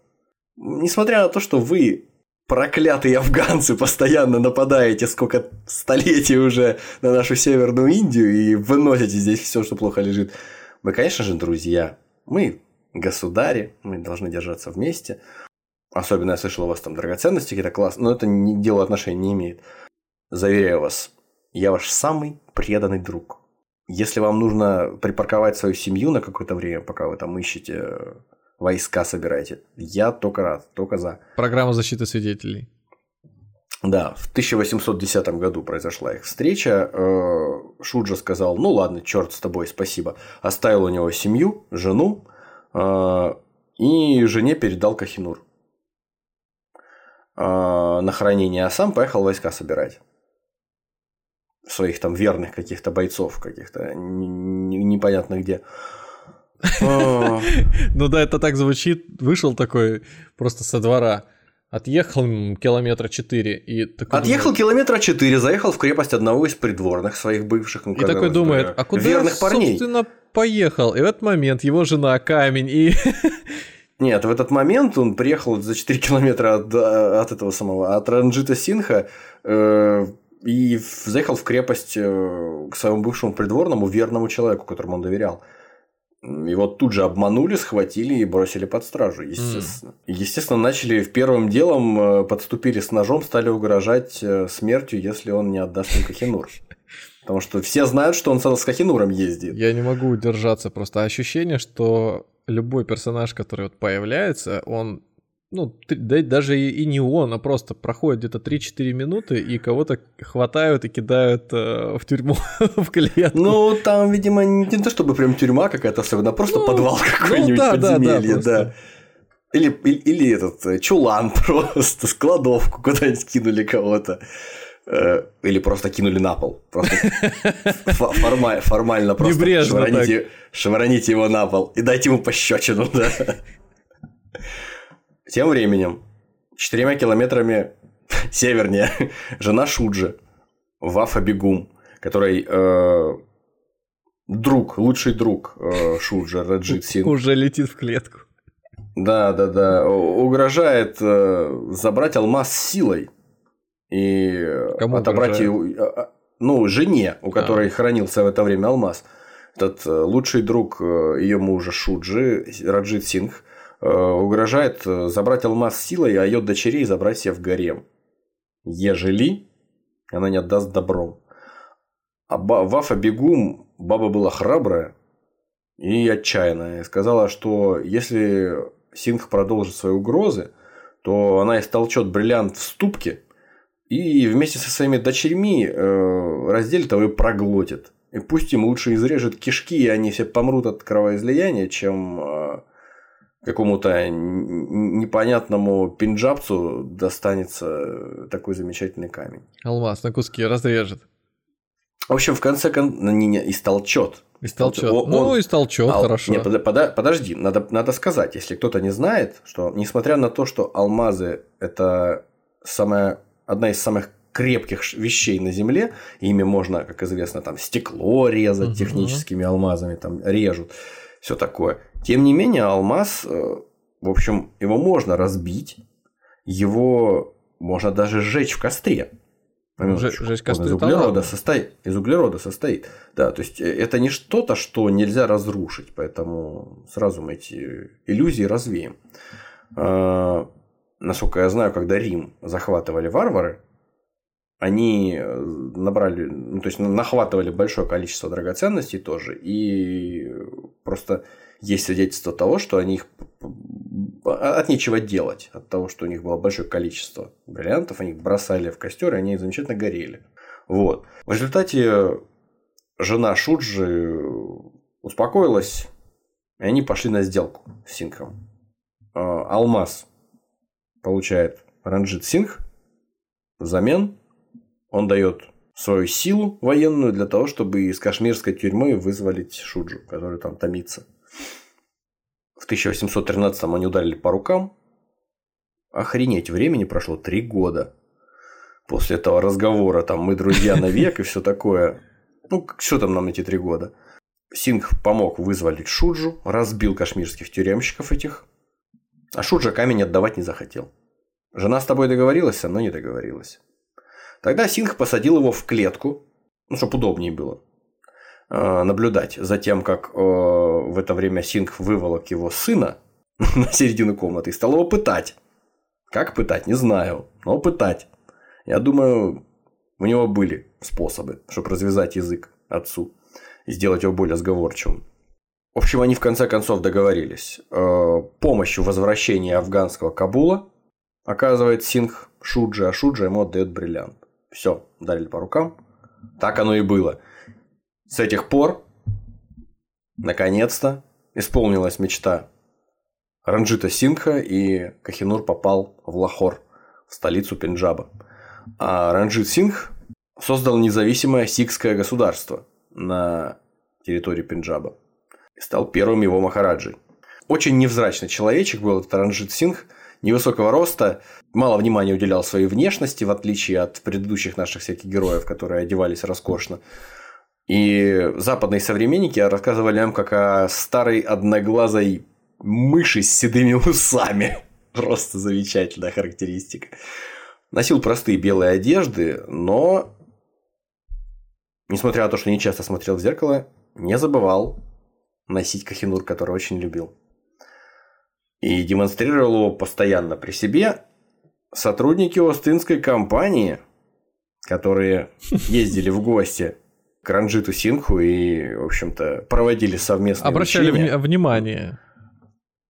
несмотря на то, что вы проклятые афганцы постоянно нападаете сколько столетий уже на нашу Северную Индию и выносите здесь все, что плохо лежит. Мы, конечно же, друзья. Мы государи, мы должны держаться вместе. Особенно я слышал, у вас там драгоценности какие-то классные, но это не, дело отношений не имеет. Заверяю вас, я ваш самый преданный друг. Если вам нужно припарковать свою семью на какое-то время, пока вы там ищете э, войска собираете, я только рад, только за. Программа защиты свидетелей. Да, в 1810 году произошла их встреча. Э, Шуджа сказал, ну ладно, черт с тобой, спасибо. Оставил у него семью, жену, э, и жене передал Кахинур на хранение, а сам поехал войска собирать своих там верных каких-то бойцов, каких-то непонятно где. Ну да, это так звучит. Вышел такой просто со двора. Отъехал километра 4 и такой Отъехал думает... километра 4, заехал в крепость одного из придворных своих бывших. Ну, и такой думает, а куда верных парней? собственно, поехал? И в этот момент его жена камень и... Нет, в этот момент он приехал за 4 километра от, от этого самого, от Ранджита Синха э, и заехал в крепость э, к своему бывшему придворному верному человеку, которому он доверял. Вот тут же обманули, схватили и бросили под стражу, естественно. Mm. Естественно, начали первым делом э, подступили с ножом, стали угрожать э, смертью, если он не отдаст им Кахинур. Потому что все знают, что он с Кахинуром ездит. Я не могу удержаться, просто ощущение, что любой персонаж, который вот появляется, он ну, да, даже и, и не он, а просто проходит где-то 3-4 минуты, и кого-то хватают и кидают э, в тюрьму, в клетку. Ну, там, видимо, не, не то чтобы прям тюрьма какая-то особенно, а просто ну, подвал ну какой-нибудь, ну, да, подземелье, да. да, да. Или, или, или этот э, чулан просто, складовку куда-нибудь кинули кого-то. Э, или просто кинули на пол. Просто формально, формально просто Небрежно швыраните, швыраните его на пол и дайте ему пощечину, да. Тем временем, четырьмя километрами севернее, жена Шуджи, Вафа Бегум, который э, друг, лучший друг э, Шуджи, Раджит Син. Уже летит в клетку. Да, да, да. Угрожает э, забрать алмаз силой и Кому отобрать ее, а, а, ну, жене, у которой а. хранился в это время алмаз. Этот э, лучший друг э, ее мужа Шуджи, Раджит Сингх, Э, угрожает э, забрать алмаз силой, а ее дочерей забрать себе в гарем. Ежели она не отдаст добром. А Вафа Бегум, баба была храбрая и отчаянная. И сказала, что если Сингх продолжит свои угрозы, то она истолчет бриллиант в ступке и вместе со своими дочерьми э, разделит его и проглотит. И пусть им лучше изрежет кишки, и они все помрут от кровоизлияния, чем какому-то непонятному пинджабцу достанется такой замечательный камень. Алмаз на куски разрежет. В общем, в конце концов, не, не, истолчет. Истолчет. Он, ну, истолчет, а, хорошо. Не, под, под, подожди, надо, надо сказать, если кто-то не знает, что несмотря на то, что алмазы – это самая, одна из самых крепких вещей на Земле, ими можно, как известно, там стекло резать угу. техническими алмазами, там режут все такое. Тем не менее, алмаз, э, в общем, его можно разбить, его можно даже сжечь в костре. Жечь костре из углерода состоит. Из углерода состоит. Да, то есть э, это не что-то, что нельзя разрушить, поэтому сразу мы эти иллюзии развеем. А, насколько я знаю, когда Рим захватывали варвары, они э, набрали, ну, то есть нахватывали большое количество драгоценностей тоже, и просто есть свидетельство того, что они их от нечего делать, от того, что у них было большое количество бриллиантов, они их бросали в костер, и они замечательно горели. Вот. В результате жена Шуджи успокоилась, и они пошли на сделку с Сингхом. А, алмаз получает Ранджит Сингх взамен он дает свою силу военную для того, чтобы из кашмирской тюрьмы вызволить Шуджу, который там томится. В 1813-м они ударили по рукам. Охренеть, времени прошло три года. После этого разговора, там, мы друзья навек и все такое. Ну, что там нам эти три года? Сингх помог вызволить Шуджу, разбил кашмирских тюремщиков этих. А Шуджа камень отдавать не захотел. Жена с тобой договорилась, но не договорилась. Тогда Синх посадил его в клетку, ну, чтобы удобнее было наблюдать за тем, как э, в это время Синг выволок его сына на середину комнаты и стал его пытать. Как пытать, не знаю, но пытать. Я думаю, у него были способы, чтобы развязать язык отцу и сделать его более сговорчивым. В общем, они в конце концов договорились. Э, помощью возвращения афганского Кабула оказывает Синг Шуджи, а Шуджи ему отдает бриллиант. Все, ударили по рукам. Так оно и было. С этих пор, наконец-то, исполнилась мечта Ранджита Сингха, и Кахинур попал в Лахор, в столицу Пенджаба. А Ранджит Сингх создал независимое сикское государство на территории Пенджаба и стал первым его махараджей. Очень невзрачный человечек был этот Ранджит Сингх, невысокого роста, мало внимания уделял своей внешности, в отличие от предыдущих наших всяких героев, которые одевались роскошно. И западные современники рассказывали нам как о старой одноглазой мыши с седыми усами. Просто замечательная характеристика. Носил простые белые одежды, но, несмотря на то, что не часто смотрел в зеркало, не забывал носить кахинур, который очень любил. И демонстрировал его постоянно при себе. Сотрудники Остинской компании, которые ездили в гости к Ранжиту Синху и, в общем-то, проводили совместные Обращали учения. вни- внимание.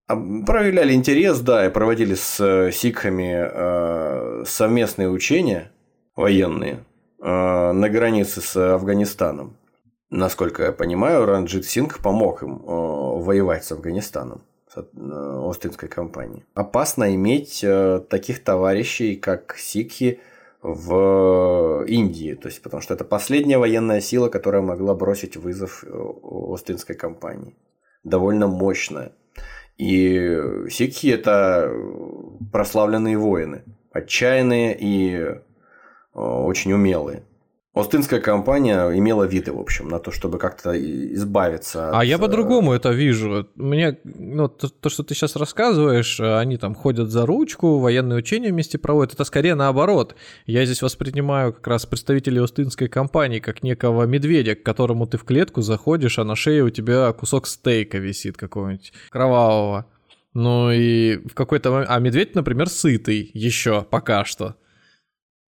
А, Проявляли интерес, да, и проводили с э, сикхами э, совместные учения военные э, на границе с Афганистаном. Насколько я понимаю, Ранджит Сингх помог им э, воевать с Афганистаном, с э, Остинской компанией. Опасно иметь э, таких товарищей, как сикхи в Индии, то есть потому что это последняя военная сила, которая могла бросить вызов э, Остинской компании. Довольно мощная. И сикхи это прославленные воины, отчаянные и э, очень умелые. Остинская компания имела виды, в общем, на то, чтобы как-то избавиться А от, я э, по-другому это вижу. Мне, ну, то, то, что ты сейчас рассказываешь, э, они там ходят за ручку, военные учения вместе проводят, это скорее наоборот. Я здесь воспринимаю как раз представителей Остинской компании как некого медведя, к которому ты в клетку заходишь, а на шее у тебя кусок стейка висит какого-нибудь кровавого. Ну и в какой-то момент... А медведь, например, сытый еще пока что.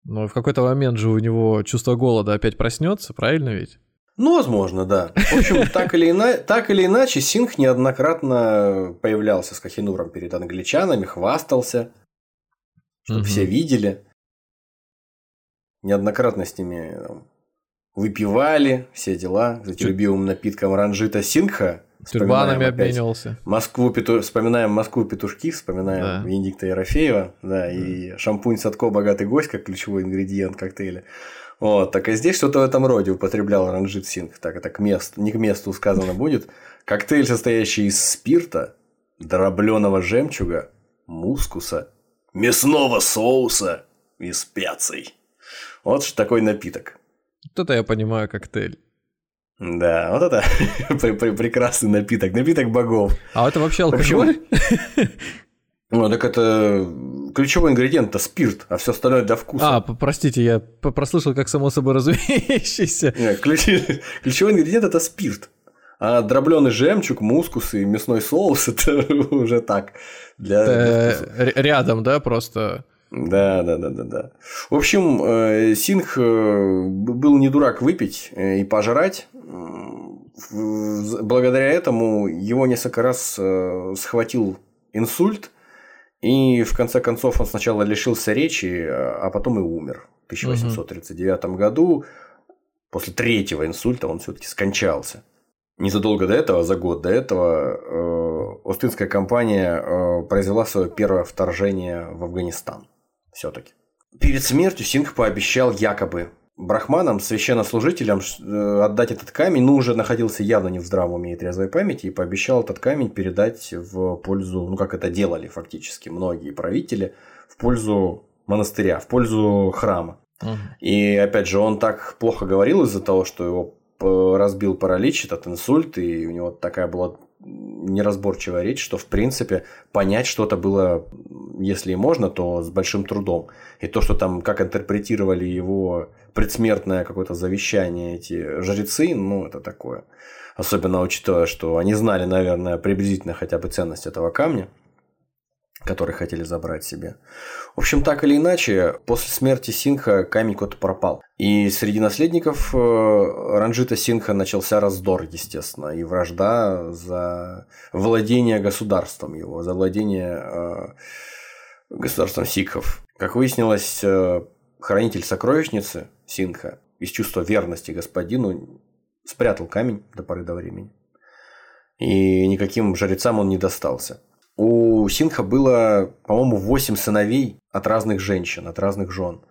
Ну, в какой-то момент же у него чувство голода опять проснется, правильно ведь? Ну, возможно, да. В общем, так или, ина- так или иначе, Сингх неоднократно появлялся с Кахинуром перед англичанами, хвастался, чтобы Мгм. все видели. Неоднократно с ними там, выпивали, все дела. Тю- любимым напитком Ранжита Сингха. Тюрбанами обменивался. Москву пету... вспоминаем Москву петушки, вспоминаем Да. Венедикта Ерофеева, да, и шампунь Садко богатый гость как ключевой ингредиент коктейля. Вот, так и здесь что-то в этом роде употреблял Ранжит Синг. Так это к месту, не к месту сказано будет. Коктейль, состоящий из спирта, дробленого жемчуга, мускуса, мясного соуса и специй. Вот такой напиток. Вот это я понимаю коктейль. Да, вот это пре- пре- прекрасный напиток. Напиток богов. А это вообще алкоголь? Ну, так это ключевой ингредиент это спирт, а все остальное для вкуса. А, простите, я прослышал как само собой разумеющийся. Не, ключ- Ключевой ингредиент это спирт. А дробленый жемчуг, мускус и мясной соус это уже так. Для, для Это р- рядом, да, просто. Да, да, да, да, да. В общем, э, Сингх э, был не дурак выпить э, и пожрать. В- Благодаря этому его несколько раз э, схватил инсульт, и в конце концов он сначала лишился речи, а потом и умер. В 1839 году после третьего инсульта он все-таки скончался. Незадолго до этого, за год до этого, э, Остинская компания э, произвела свое первое вторжение в Афганистан. Все-таки. Перед смертью Сингх пообещал якобы брахманам, священнослужителям э, отдать этот камень, но уже находился явно не в здравом уме и трезвой памяти, и пообещал этот камень передать в пользу, ну как это делали фактически многие правители, в пользу монастыря, в пользу храма. И опять же, он так плохо говорил из-за того, что его п- разбил паралич, этот инсульт, и у него такая была неразборчивая речь, что в принципе понять что-то было, если и можно, то с большим трудом. И то, что там, как интерпретировали его предсмертное какое-то завещание эти жрецы, ну, это такое. Особенно учитывая, что они знали, наверное, приблизительно хотя бы ценность этого камня, который хотели забрать себе. В общем, так или иначе, после смерти Синха камень куда-то пропал. И среди наследников э, Ранжита Синха начался раздор, естественно, и вражда за владение государством его, за владение э, государством сикхов. Как выяснилось, э, хранитель сокровищницы Синха из чувства верности господину спрятал камень до поры до времени. И никаким жрецам он не достался. У Синха было, по-моему, 8 сыновей от разных женщин, от разных жен.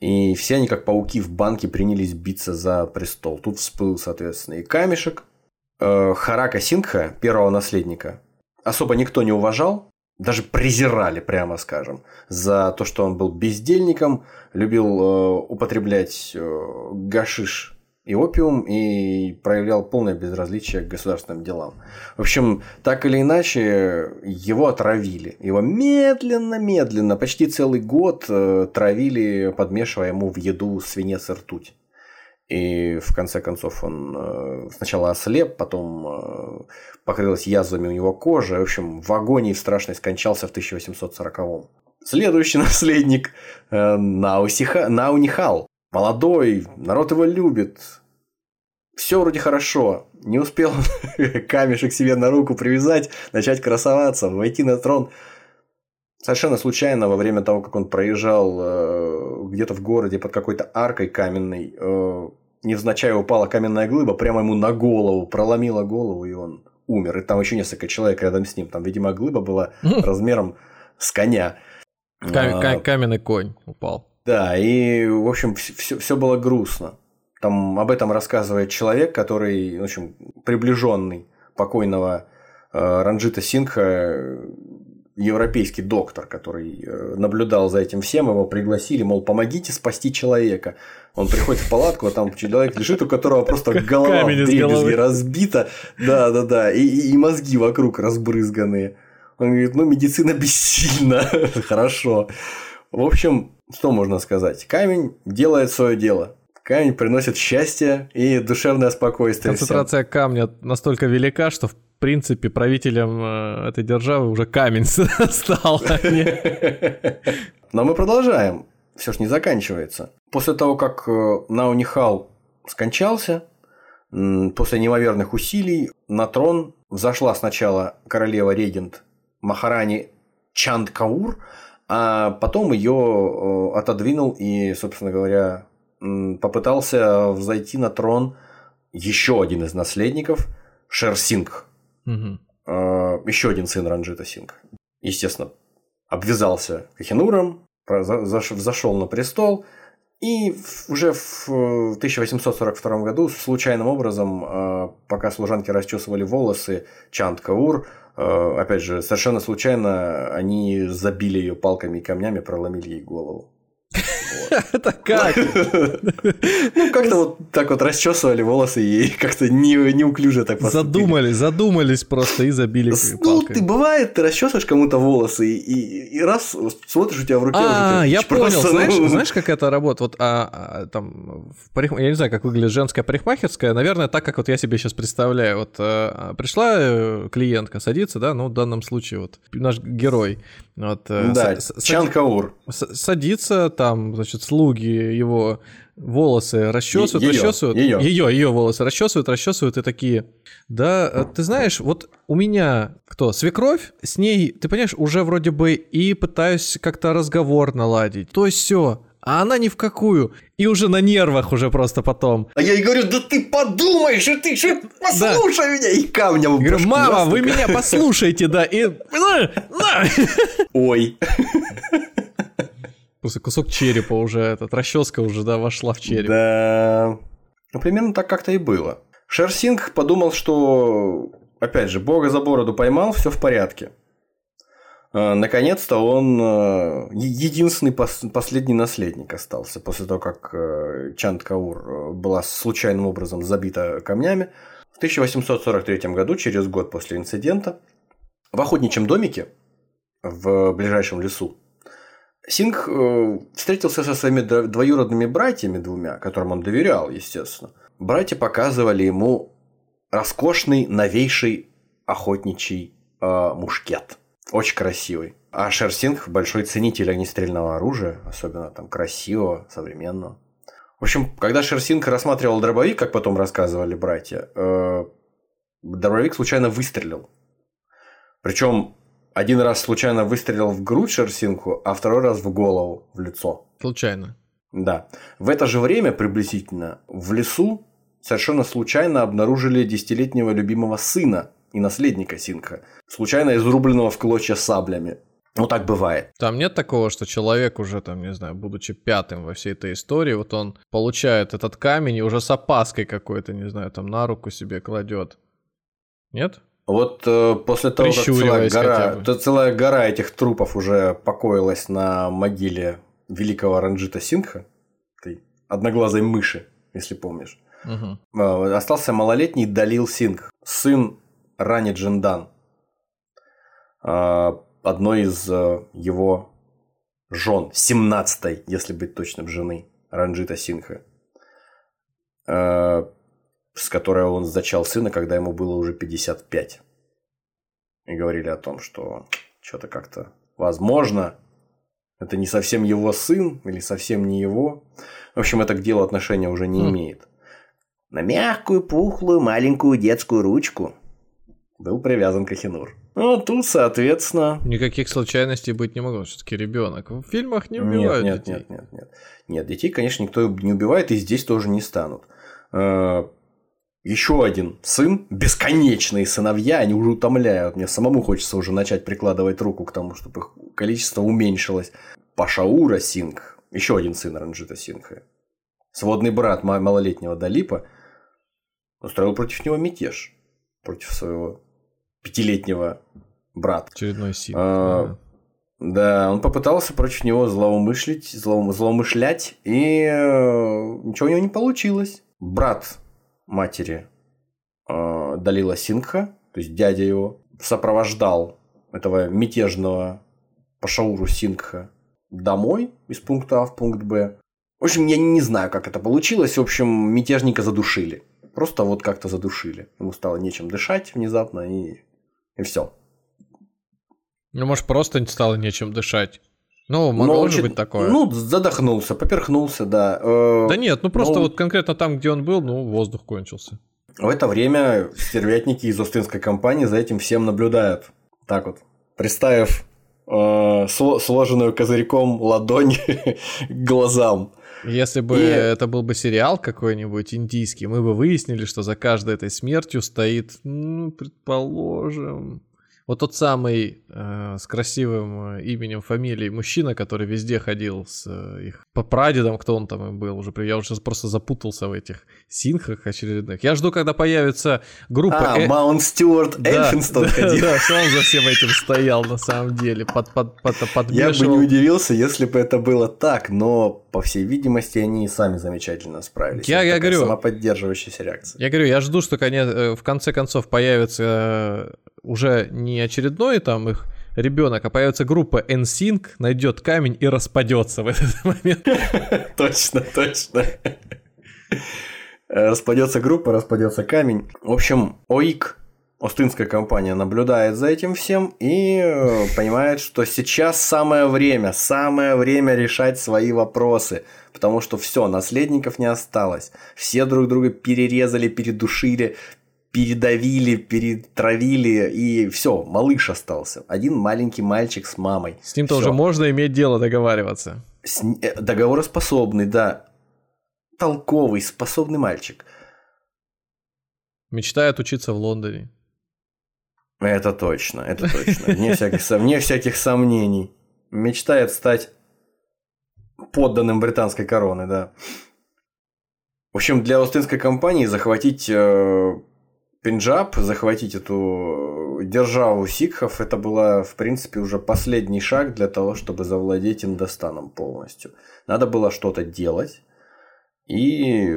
И все они, как пауки в банке, принялись биться за престол. Тут всплыл, соответственно, и камешек. Э, Харака Сингха, первого наследника, особо никто не уважал. даже презирали, прямо скажем, за то, что он был бездельником, любил э, употреблять э, гашиш и опиум и проявлял полное безразличие к государственным делам. В общем, так или иначе, его отравили. Его медленно-медленно, почти целый год э, травили, подмешивая ему в еду свинец и ртуть. И в конце концов он э, сначала ослеп, потом э, покрылась язвами у него кожа. В общем, в агонии страшной скончался в 1840-м. Следующий наследник Наусиха, Наунихал. Молодой, народ его любит. Все вроде хорошо. Не успел камешек себе на руку привязать, начать красоваться, войти на трон. Совершенно случайно, во время того, как он проезжал э, где-то в городе под какой-то аркой каменной, э, невзначай упала каменная глыба прямо ему на голову, проломила голову, и он умер. И там еще несколько человек рядом с ним. Там, видимо, глыба была размером с коня. Кам- а, каменный конь упал. Да, и, в общем, все, все было грустно. Там об этом рассказывает человек, который, в общем, приближенный покойного э, Ранджита Сингха, европейский доктор, который э, наблюдал за этим всем, его пригласили, мол, помогите спасти человека. Он приходит в палатку, а там человек лежит, у которого просто голова в разбита, да, да, да, и, и мозги вокруг разбрызганные. Он говорит, ну, медицина бессильна, хорошо. В общем, что можно сказать? Камень делает свое дело. Камень приносит счастье и душевное спокойствие. Концентрация всем. камня настолько велика, что в принципе правителем э, этой державы уже камень стал. А Но мы продолжаем. Все ж не заканчивается. После того, как э, Наунихал скончался, после неимоверных усилий на трон взошла сначала королева-регент Махарани Чандкаур, а потом ее э, отодвинул и, собственно говоря, попытался взойти на трон еще один из наследников Шер Синг. Угу. Еще один сын Ранджита Синг. Естественно, обвязался Кахинуром, зашел на престол, и уже в 1842 году случайным образом, а, пока служанки расчесывали волосы, Чанд Каур, а, опять же, совершенно случайно они забили ее палками и камнями, проломили ей голову. Это как? Ну, как-то вот так вот расчесывали волосы и как-то неуклюже так Задумались, задумались просто и забили Ну, ты бывает, ты расчесываешь кому-то волосы и раз смотришь, у тебя в руке А, я понял, знаешь, ну, знаешь, как это работает? Вот а, а, там, я не знаю, как выглядит женская парикмахерская, наверное, так, как вот я себе сейчас представляю. Вот а, пришла э, клиентка, садится, да, ну, в данном случае вот наш герой. Вот, э, да, Чан Каур. Садится там, значит, слуги его волосы расчесывают, ее, расчесывают. Ее. ее, ее волосы расчесывают, расчесывают и такие. Да, э, ты знаешь, вот у меня кто? Свекровь, с ней, ты понимаешь, уже вроде бы и пытаюсь как-то разговор наладить. То есть все. А она ни в какую. И уже на нервах уже просто потом. А я ей говорю, да ты подумай, что ты что, послушай да. меня. И камнем. Говорю, мама, вы меня послушайте, да. И... Ой. Кусок черепа уже, этот, расческа уже, да, вошла в череп. Да. Ну, примерно так как-то и было. Шерсинг подумал, что, опять же, бога за бороду поймал, все в порядке. А, наконец-то он э, единственный последний наследник остался после того, как э, Чанд Каур была случайным образом забита камнями. В 1843 году, через год после инцидента, в охотничьем домике в ближайшем лесу Синг э, встретился со своими двоюродными братьями двумя, которым он доверял, естественно. Братья показывали ему роскошный, новейший охотничий э, мушкет. Очень красивый. А Шерсинг большой ценитель огнестрельного оружия, особенно там красивого, современного. В общем, когда Шерсинг рассматривал дробовик, как потом рассказывали братья, э, дробовик случайно выстрелил. Причем один раз случайно выстрелил в грудь Шерсинку, а второй раз в голову, в лицо. Случайно. Да. В это же время приблизительно в лесу совершенно случайно обнаружили десятилетнего любимого сына и наследника Синка, случайно изрубленного в клочья саблями. Ну, так бывает. Там нет такого, что человек уже, там, не знаю, будучи пятым во всей этой истории, вот он получает этот камень и уже с опаской какой-то, не знаю, там на руку себе кладет. Нет? Вот э, после того, как целая гора, то целая гора этих трупов уже покоилась на могиле великого Ранджита Сингха, этой одноглазой мыши, если помнишь. Мгм. Э, Остался малолетний Далил Сингх, сын Рани Джиндан, э, одной из э, его жен, 17-й, если быть точным, жены Ранджита Сингха, э, с которой он зачал сына, когда ему было уже 55. И говорили о том, что что-то как-то возможно, это не совсем его сын или совсем не его. В общем, это к делу отношения уже не Хм. имеет. На мягкую, пухлую, маленькую детскую ручку был привязан Кахинур. Ну, тут, соответственно... Никаких случайностей быть не могло, все-таки ребенок. В фильмах не Нет, убивают нет, детей. нет, нет, нет. Нет, детей, конечно, никто не убивает, и здесь тоже не станут. Еще один сын, бесконечные сыновья, они уже утомляют. Мне самому хочется уже начать прикладывать руку к тому, чтобы их количество уменьшилось. Пашаура Сингх, еще один сын Ранджита Сингха, сводный брат ма- малолетнего Далипа, устроил против него мятеж. Против своего пятилетнего брата. Очередной син. А, Да, он попытался против него злоумышлить, злоум- злоумышлять, и э, ничего у него не получилось. Брат матери э, Далила Сингха, то есть дядя его, сопровождал этого мятежного Пашауру Сингха домой из пункта А в пункт Б. В общем, я не знаю, как это получилось. В общем, мятежника задушили. Просто вот как-то задушили. Ему стало нечем дышать внезапно, и, и все. Ну, может, просто стало нечем дышать. Ну, могло же быть такое. Ну, задохнулся, поперхнулся, да. Э, да нет, ну просто ну- вот конкретно там, где он был, ну, воздух кончился. В это время стервятники из Остинской компании за этим всем наблюдают. Так вот, приставив э, сло- сложенную козырьком ладонь к глазам. Если бы И- это был бы сериал какой-нибудь индийский, мы бы выяснили, что за каждой этой смертью стоит, ну, предположим, вот тот самый э, с красивым э, именем, фамилией мужчина, который везде ходил с э, их по прадедам, кто он там и был уже. Я уже просто запутался в этих синхах очередных. Я жду, когда появится группа... А, э- Маунт Стюарт Да, Эльфинстон да, ходил. Да, что он за всем этим стоял на самом деле, под, под, под, Я бы не подмешивал. удивился, если бы это было так, но, по всей видимости, они и сами замечательно справились. Я- Это я говорю- Самоподдерживающаяся реакция. Я говорю, я жду, что конец, э, в конце концов появится э, уже не очередной там их ребенок, а появится группа NSYNC, найдет камень и распадется в этот момент. Точно, точно. Распадется группа, распадется камень. В общем, ОИК, Остинская компания, наблюдает за этим всем и э, понимает, что сейчас самое время, самое время решать свои вопросы. Потому что все, наследников не осталось. Все друг друга перерезали, передушили, передавили, перетравили, и все, малыш остался. Один маленький мальчик с мамой. С ним-то Всё. уже можно иметь дело договариваться. С э, договороспособный, да. Толковый, способный мальчик. Мечтает учиться в Лондоне. Это точно, это точно. Вне всяких, вне всяких сомнений. Мечтает стать подданным британской короны, да. В общем, для Остинской компании захватить э, Пенджаб, захватить эту державу сикхов, это было, в принципе, уже последний шаг для того, чтобы завладеть Индостаном полностью. Надо было что-то делать. И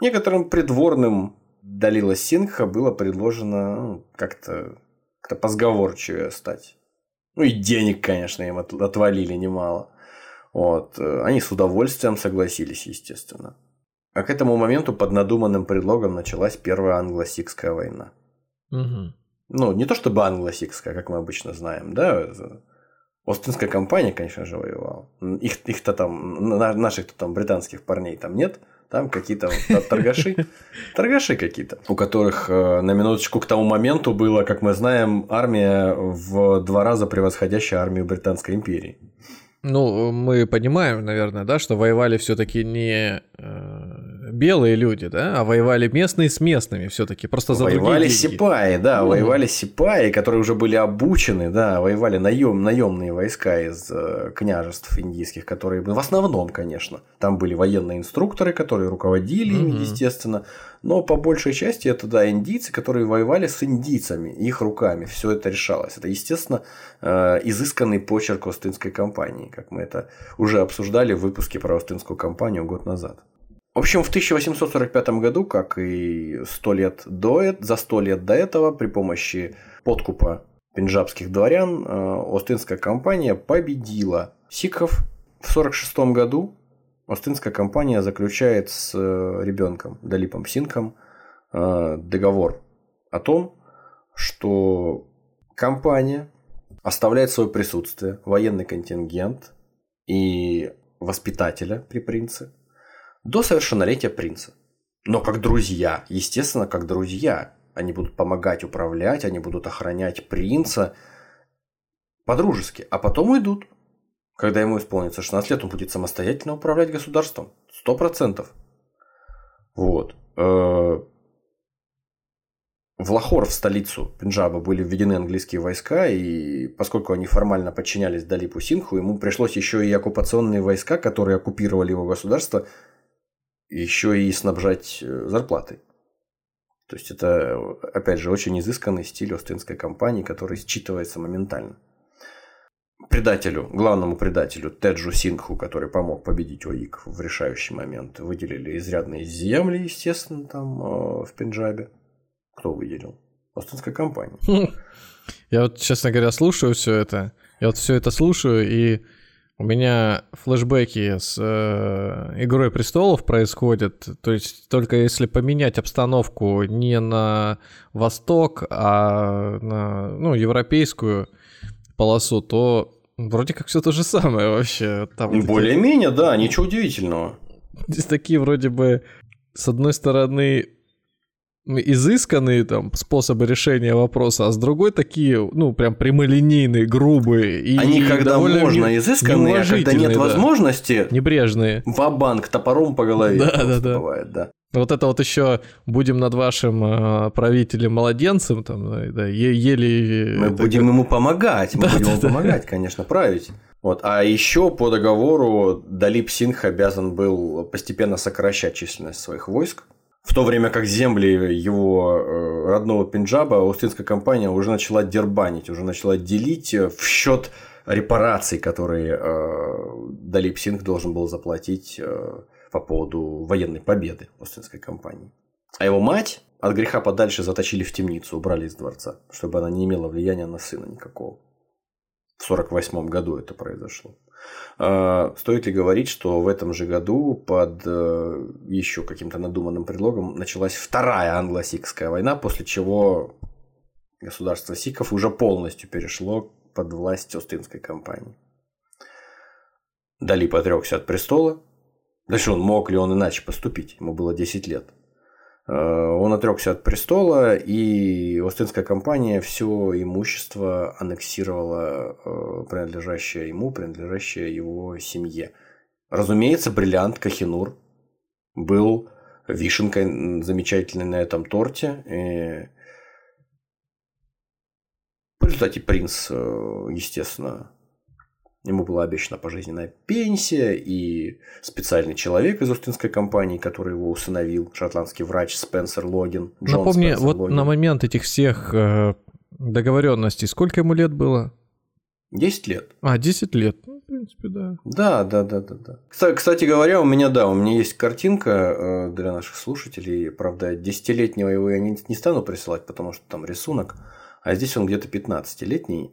некоторым придворным Далила Сингха было предложено ну, как-то как позговорчивее стать. Ну и денег, конечно, им от- отвалили немало. Вот. э, Они с удовольствием согласились, естественно. А к этому моменту под надуманным предлогом началась Первая англо-сикская война. Мгм. Ну, не то чтобы англо-сикская, как мы обычно знаем, да, Остинская компания, конечно же, воевала. Их, их-то там, на- наших-то там британских парней там нет. Там какие-то вот торгаши. Торгаши какие-то. У которых э, на минуточку к тому моменту было, как мы знаем, армия в два раза превосходящая армию Британской империи. Ну, мы понимаем, наверное, да, что воевали все-таки не э, белые люди, да, а воевали местные с местными все-таки, просто за воевали сипаи, да, ну. воевали сипаи, которые уже были обучены, да, воевали наем, наемные войска из э, княжеств индийских, которые в основном, конечно, там были военные инструкторы, которые руководили ими, угу. естественно, но по большей части это, да, индийцы, которые воевали с индийцами, их руками, все это решалось. Это, естественно, э, изысканный почерк Остинской компании, как мы это уже обсуждали в выпуске про Остинскую компанию год назад. В общем, в 1845 году, как и 100 лет до, за 100 лет до этого, при помощи подкупа пенджабских дворян, э, Остинская компания победила сикхов. В 1946 году Остинская компания заключает с э, ребенком Далипом Синком э, договор о том, что компания оставляет свое присутствие, военный контингент и воспитателя при принце до совершеннолетия принца. Но как друзья, естественно, как друзья. Они будут помогать управлять, они будут охранять принца по-дружески, а потом уйдут. Когда ему исполнится 16 лет, он будет самостоятельно управлять государством. Сто процентов. Вот. Э, в Лахор, в столицу Пенджаба, были введены английские войска, и поскольку они формально подчинялись Далипу Синху, ему пришлось еще и оккупационные войска, которые оккупировали его государство, еще и снабжать э, зарплатой. То есть это, опять же, очень изысканный стиль Остинской компании, который считывается моментально. Предателю, главному предателю Теджу Сингху, который помог победить ОИК в решающий момент, выделили изрядные земли, естественно, там э, в Пенджабе. Кто выделил? Остинская компания. Я вот, честно говоря, слушаю все это. Я вот все это слушаю и у меня флешбеки с э, Игрой престолов происходят. То есть только если поменять обстановку не на восток, а на ну, европейскую полосу, то вроде как все то же самое вообще. Там Более-менее, да, ничего удивительного. Здесь такие вроде бы, с одной стороны, изысканные там способы решения вопроса, а с другой такие, ну, прям прямолинейные, грубые. И Они когда можно изысканные, а когда нет да. возможности... Небрежные. Ва-банк топором по голове. Да, да, да. Бывает, да. Вот это вот еще будем над вашим э, правителем младенцем, там, да, еле... Мы так... будем ему помогать, мы да, будем да, ему да. помогать, конечно, править. Вот. А еще по договору Далип Синх обязан был постепенно сокращать численность своих войск. В то время как земли его э, родного Пенджаба Аустинская компания уже начала дербанить, уже начала делить э, в счет репараций, которые э, Далип Синг должен был заплатить по поводу военной победы Аустинской компании. А его мать от греха подальше заточили в темницу, убрали из дворца, чтобы она не имела влияния на сына никакого. В 1948 году это произошло. А, стоит ли говорить, что в этом же году под э, еще каким-то надуманным предлогом началась вторая англо-сикская война, после чего государство сиков уже полностью перешло под власть Остинской компании. Дали отрекся от престола. Дальше он мог ли он иначе поступить? Ему было 10 лет. Э, он отрекся от престола, и Остинская компания все имущество аннексировала, э, принадлежащее ему, принадлежащее его семье. Разумеется, бриллиант Кахинур был вишенкой замечательной на этом торте. И в результате принц, э, естественно, Ему была обещана пожизненная пенсия и специальный человек из Остинской компании, который его усыновил, шотландский врач Спенсер Логин. Джон Напомни, Спенсер вот Логин. на момент этих всех э, договоренностей, сколько ему лет было? 10 лет. А, 10 лет. Ну, в принципе, да. Да, да, да, да, да. Кстати говоря, у меня, да, у меня есть картинка э, для наших слушателей. Правда, десятилетнего его я не, не стану присылать, потому что там рисунок. А здесь он где-то 15-летний.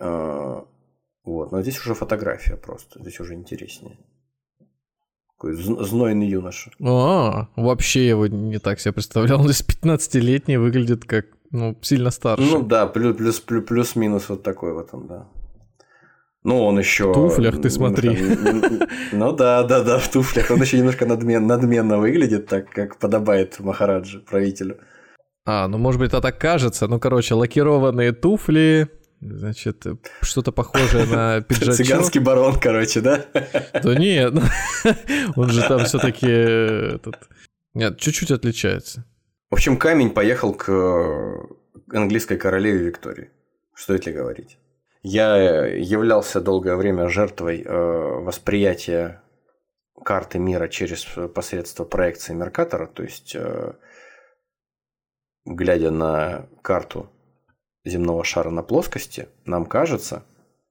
Вот. Но здесь уже фотография просто. Здесь уже интереснее. Такой знойный юноша. А, вообще я его не так себе представлял. Здесь 15-летний выглядит как ну, сильно старше. Ну да, плюс, плюс, плюс, плюс-минус вот такой вот он, да. Ну, он еще... В туфлях, ты смотри. Ну да, да, да, в туфлях. Он еще немножко надмен, надменно выглядит, так как подобает Махараджи, правителю. А, ну может быть это так кажется. Ну, короче, лакированные туфли, Значит, что-то похожее на пиджачок. Цыганский барон, короче, да? Да нет, ну, он же там все-таки этот, Нет, чуть-чуть отличается. В общем, камень поехал к английской королеве Виктории. Стоит ли говорить? Я являлся долгое время жертвой э, восприятия карты мира через посредство проекции Меркатора, то есть э, глядя на карту земного шара на плоскости, нам кажется,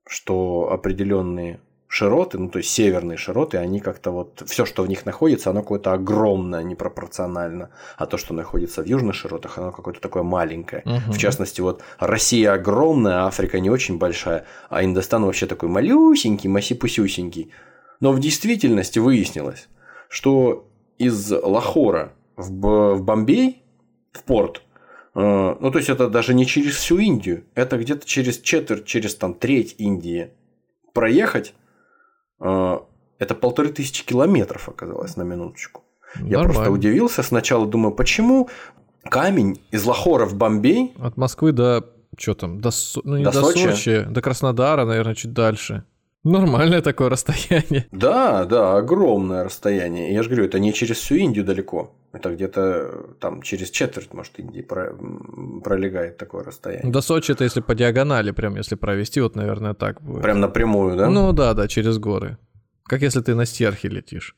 что определенные широты, ну то есть северные широты, они как-то вот все, что в них находится, оно какое-то огромное, непропорционально, а то, что находится в южных широтах, оно какое-то такое маленькое. Угу. В частности, вот Россия огромная, Африка не очень большая, а Индостан вообще такой малюсенький, масипусюсенький. Но в действительности выяснилось, что из Лахора в, в Бомбей, в порт, ну, то есть это даже не через всю Индию, это где-то через четверть, через там треть Индии проехать, э, это полторы тысячи километров оказалось на минуточку. Я Нормально. просто удивился сначала, думаю, почему камень из Лахора в Бомбей... От Москвы до... Что там? До, ну, не до, до Сочи. Сочи, до Краснодара, наверное, чуть дальше. Нормальное такое расстояние. Да, да, огромное расстояние. Я же говорю, это не через всю Индию далеко. Это где-то там через четверть, может, Индии пролегает такое расстояние. До Сочи это если по диагонали, прям если провести, вот, наверное, так будет. Прям напрямую, да? Ну да, да, через горы. Как если ты на стерхе летишь.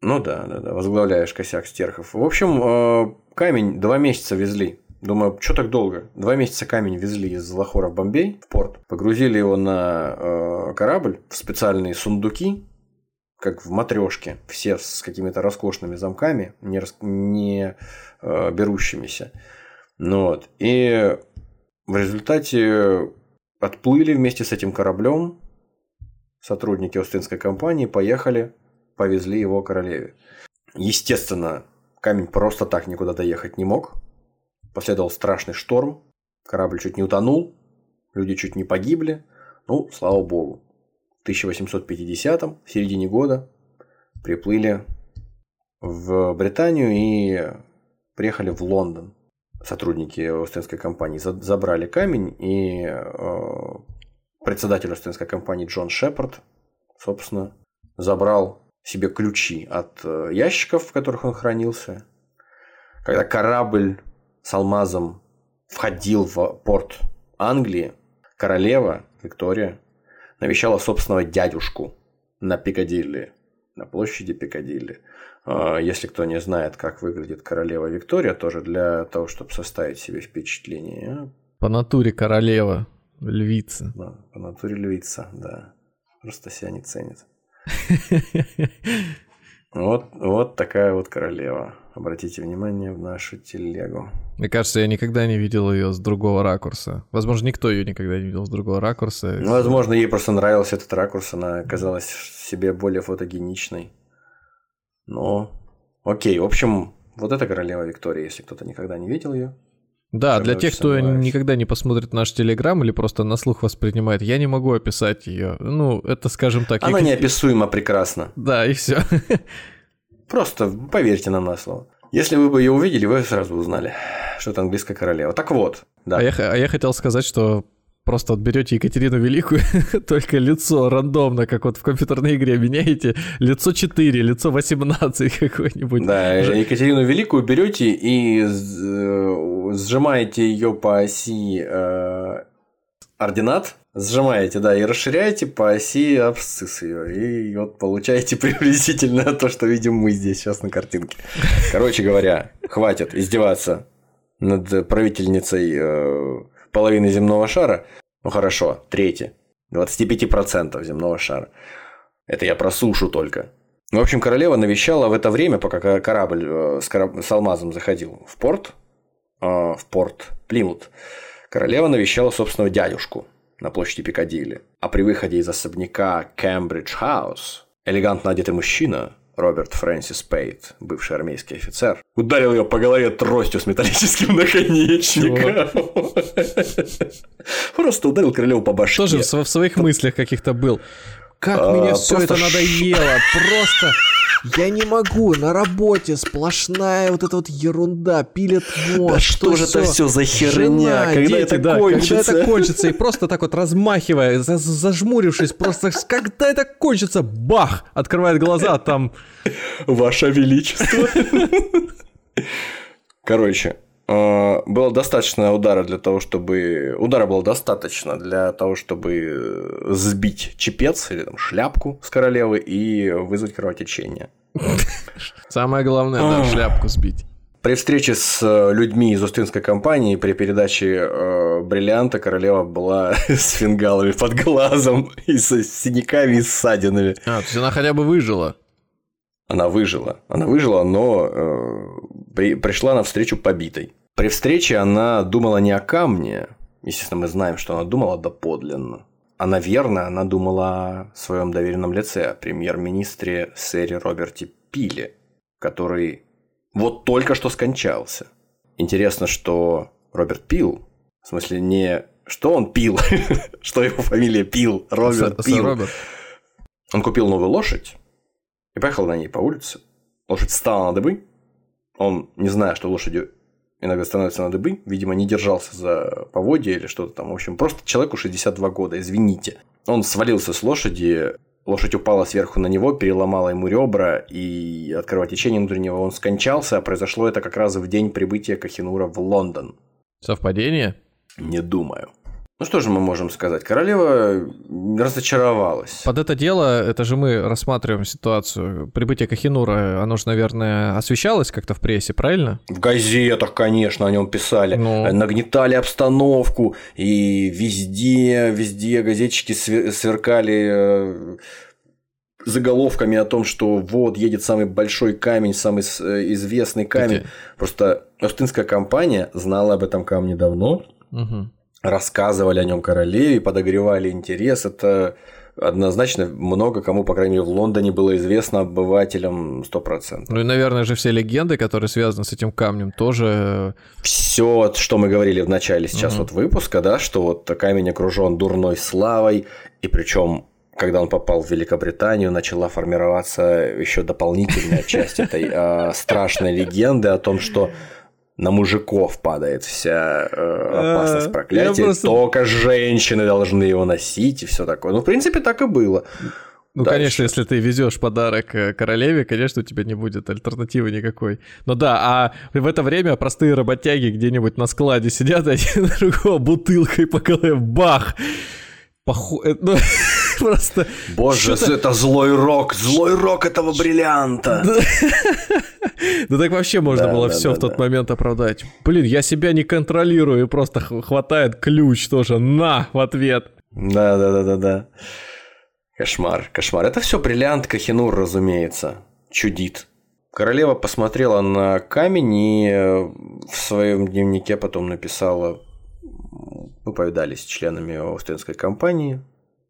Ну да, да, да, возглавляешь косяк стерхов. В общем, э, камень два месяца везли Думаю, что так долго? Два месяца камень везли из Лахора в Бомбей, в порт. Погрузили его на э, корабль в специальные сундуки, как в матрешке, все с какими-то роскошными замками, не, рас... не э, берущимися. Ну, вот. И в результате отплыли вместе с этим кораблем сотрудники Остинской компании, поехали, повезли его королеве. Естественно, камень просто так никуда доехать не мог. Последовал страшный шторм, корабль чуть не утонул, люди чуть не погибли. Ну, слава богу. В 1850-м, в середине года, приплыли в Британию и приехали в Лондон. Сотрудники Остинской компании забрали камень, и э, председатель Остинской компании Джон Шепард, собственно, забрал себе ключи от э, ящиков, в которых он хранился. Когда корабль с алмазом входил в порт Англии, королева Виктория навещала собственного дядюшку на Пикадилли, на площади Пикадилли. А, если кто не знает, как выглядит королева Виктория, тоже для того, чтобы составить себе впечатление. По натуре королева, львица. Да, по натуре львица, да. Просто себя не ценит. Вот, вот такая вот королева. Обратите внимание в нашу телегу. Мне кажется, я никогда не видел ее с другого ракурса. Возможно, никто ее никогда не видел с другого ракурса. Ну, возможно, ей просто нравился этот ракурс, она казалась себе более фотогеничной. Но, окей, в общем, вот эта королева Виктория, если кто-то никогда не видел ее. Да, для тех, кто никогда не посмотрит наш телеграм или просто на слух воспринимает, я не могу описать ее. Ну, это, скажем так... Она я... неописуемо прекрасна. Да, и все. Просто поверьте нам на слово. Если вы бы ее увидели, вы сразу узнали, что это английская королева. Так вот, да. А я, а я хотел сказать, что просто вот берете Екатерину Великую, только лицо рандомно, как вот в компьютерной игре меняете, лицо 4, лицо 18 какое-нибудь. Да, Екатерину Великую берете и э, сжимаете ее по оси э, ординат, сжимаете, да, и расширяете по оси абсцисс ее. И вот получаете приблизительно то, что видим мы здесь сейчас на картинке. Короче говоря, хватит издеваться над правительницей э, половины земного шара. Ну хорошо, третье. 25% земного шара. Это я про сушу только. В общем, королева навещала в это время, пока корабль э, с, кораб... с алмазом заходил в порт, э, в порт Плимут, королева навещала собственного дядюшку – на площади Пикадилли. А при выходе из особняка Кембридж Хаус элегантно одетый мужчина, Роберт Фрэнсис Пейт, бывший армейский офицер, ударил ее по голове тростью с металлическим наконечником. Просто ударил королеву по башке. Тоже в своих мыслях каких-то был. Как а, мне все это надо надоело. Просто Я не могу, на работе сплошная вот эта вот ерунда, пилит мозг. Да что же это все за херня? Жена, когда дети, это да, кончится? Когда это кончится, и просто так вот размахивая, за- зажмурившись, просто когда это кончится, бах, открывает глаза, там Ваше Величество. Короче, было достаточно удара для того, чтобы... Удара было достаточно для того, чтобы э, сбить чепец или там, шляпку с королевы и вызвать кровотечение. самое главное, да, шляпку сбить. При встрече с э, людьми из Устинской компании при передаче э, бриллианта королева была с фингалами под глазом и с синяками и ссадинами. А, то есть она хотя бы выжила. Она выжила. Она выжила, но э, при- пришла на встречу побитой. При встрече она думала не о камне. Естественно, мы знаем, что она думала доподлинно. А, наверное, она думала о своем доверенном лице, о премьер-министре сэре Роберте Пиле, который вот только что скончался. Интересно, что Роберт Пил, в смысле не что он пил, что его фамилия Пил, Роберт Пил. Роберт. Он купил новую лошадь и поехал на ней по улице. Лошадь встала на дыбы. Он, не зная, что лошадью иногда становится на дыбы, видимо, не держался за поводья или что-то там. В общем, просто человеку 62 года, извините. Он свалился с лошади, лошадь упала сверху на него, переломала ему ребра, и от кровотечения внутреннего он скончался, а произошло это как раз в день прибытия Кахинура в Лондон. Совпадение? Не думаю. Ну что же мы можем сказать? Королева разочаровалась. Под это дело, это же мы рассматриваем ситуацию. Прибытие Кахинура, оно же, наверное, освещалось как-то в прессе, правильно? В газетах, конечно, о нем писали, Ну. нагнетали обстановку, и везде, везде газетчики све- сверкали э, заголовками о том, что вот едет самый большой камень, самый э, известный камень. Эти- Просто Остинская компания знала об этом камне давно, Мгм. Рассказывали о нем королеве, подогревали интерес. Это однозначно много кому, по крайней мере, в Лондоне было известно обывателям 100%. Ну и, наверное же, все легенды, которые связаны с этим камнем, тоже... все, что мы говорили в начале сейчас Мгм. вот выпуска, да, что вот камень окружен дурной славой, и причем когда он попал в Великобританию, начала формироваться еще дополнительная часть этой э, страшной легенды о том, что на мужиков падает вся э, опасность А, проклятия, просто- только женщины должны его носить и все такое. Ну, в принципе, так и было. Ну, Дальше. конечно, если ты везешь подарок э, королеве, конечно, у тебя не будет альтернативы никакой. Ну да, а в это время простые работяги где-нибудь на складе сидят, один другого бутылкой по голове, бах! Поху... Ну, просто... Боже, это злой рок, злой рок этого бриллианта. Да так вообще можно было все в тот момент оправдать. Блин, я себя не контролирую, просто хватает ключ тоже на в ответ. Да, да, да, да, да. Кошмар, кошмар. Это все бриллиант Кахинур, разумеется. Чудит. Королева посмотрела на камень и э, в своем дневнике потом написала Мы повидались с членами Остинской компании,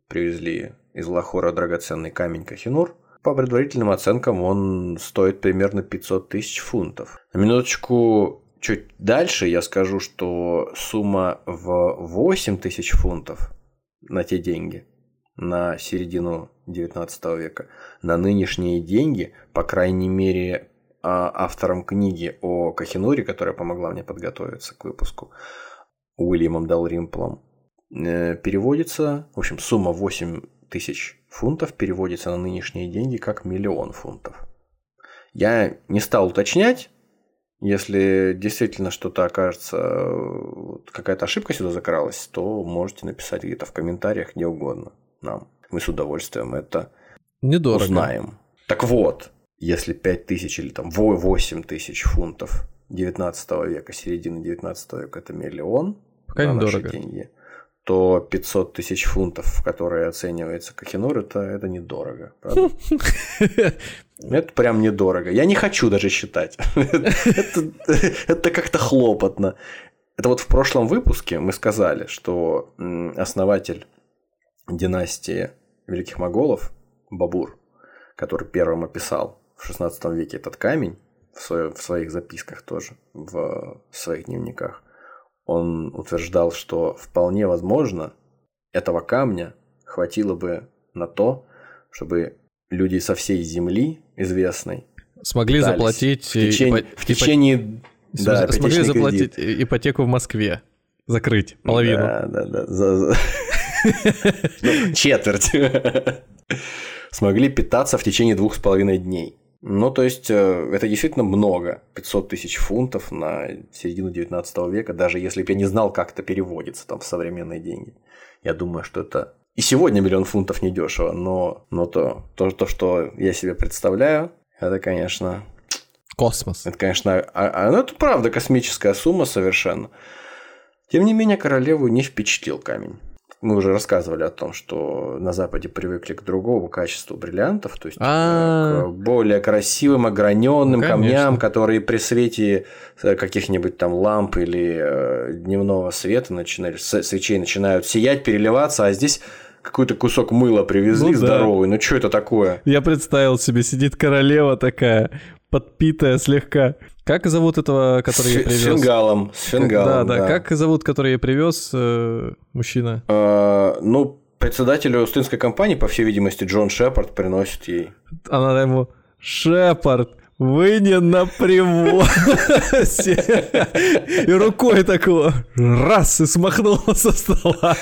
привезли из Лахора драгоценный камень Кахинур. По предварительным оценкам он стоит примерно 500 тысяч фунтов. На минуточку чуть дальше я скажу, что сумма в 8 тысяч фунтов на те деньги, на середину 19 века, на нынешние деньги, по крайней мере, а, автором книги о Кахинуре, которая помогла мне подготовиться к выпуску, Уильямом Далримплом, переводится, в общем, сумма 8 тысяч фунтов переводится на нынешние деньги как миллион фунтов. Я не стал уточнять, если действительно что-то окажется, э, какая-то ошибка сюда закралась, то можете написать где-то в комментариях, где угодно нам. Мы с удовольствием это Недорого. узнаем. Так вот, если 5 тысяч или там 8 тысяч фунтов 19 века, середины 19 века это миллион Пока на наши недорого. деньги, то 500 тысяч фунтов, в которые оценивается Кахинур, это, это недорого. правда? Это прям недорого. Я не хочу даже считать. Это, это как-то хлопотно. Это вот в прошлом выпуске мы сказали, что основатель династии Великих Моголов, Бабур, который первым описал в 16 веке этот камень, в, свое- в своих записках тоже, в своих дневниках, он утверждал, что вполне возможно, этого камня хватило бы на то, чтобы люди со всей земли известной смогли заплатить в течение, ипо- в течение ипо- да, смогли заплатить кредит. ипотеку в Москве. Закрыть половину. Да, да, да. за- за- Ну, Четверть. Смогли питаться в течение двух с половиной дней. Ну, то есть, э, это действительно много. 500 тысяч фунтов на середину 19 века, даже если бы я не знал, как это переводится там в современные деньги. Я думаю, что это и сегодня миллион фунтов недешево, но, но то, то, то, что я себе представляю, это, конечно, Космос. это, конечно, а, а, ну, это правда космическая сумма совершенно. Тем не менее, королеву не впечатлил камень. Мы уже рассказывали о том, что на Западе привыкли к другому качеству бриллиантов, то есть э, А. к более красивым, ограненным Ну, камням, которые при свете э, каких-нибудь там ламп или э, дневного света начинают, с- свечей начинают сиять, переливаться, а здесь какой-то кусок мыла привезли Ну да. здоровый. Ну что это такое? Я представил себе, сидит королева такая, подпитая слегка. Как зовут этого, который я привез? с фингалом. С фингалом. да, да, Как зовут, который я привез, э, мужчина? Э, ну, председателю Устинской компании, по всей видимости, Джон Шепард приносит ей. Она ему, Шепард, вы не на привозе. И рукой такого раз и смахнула со стола.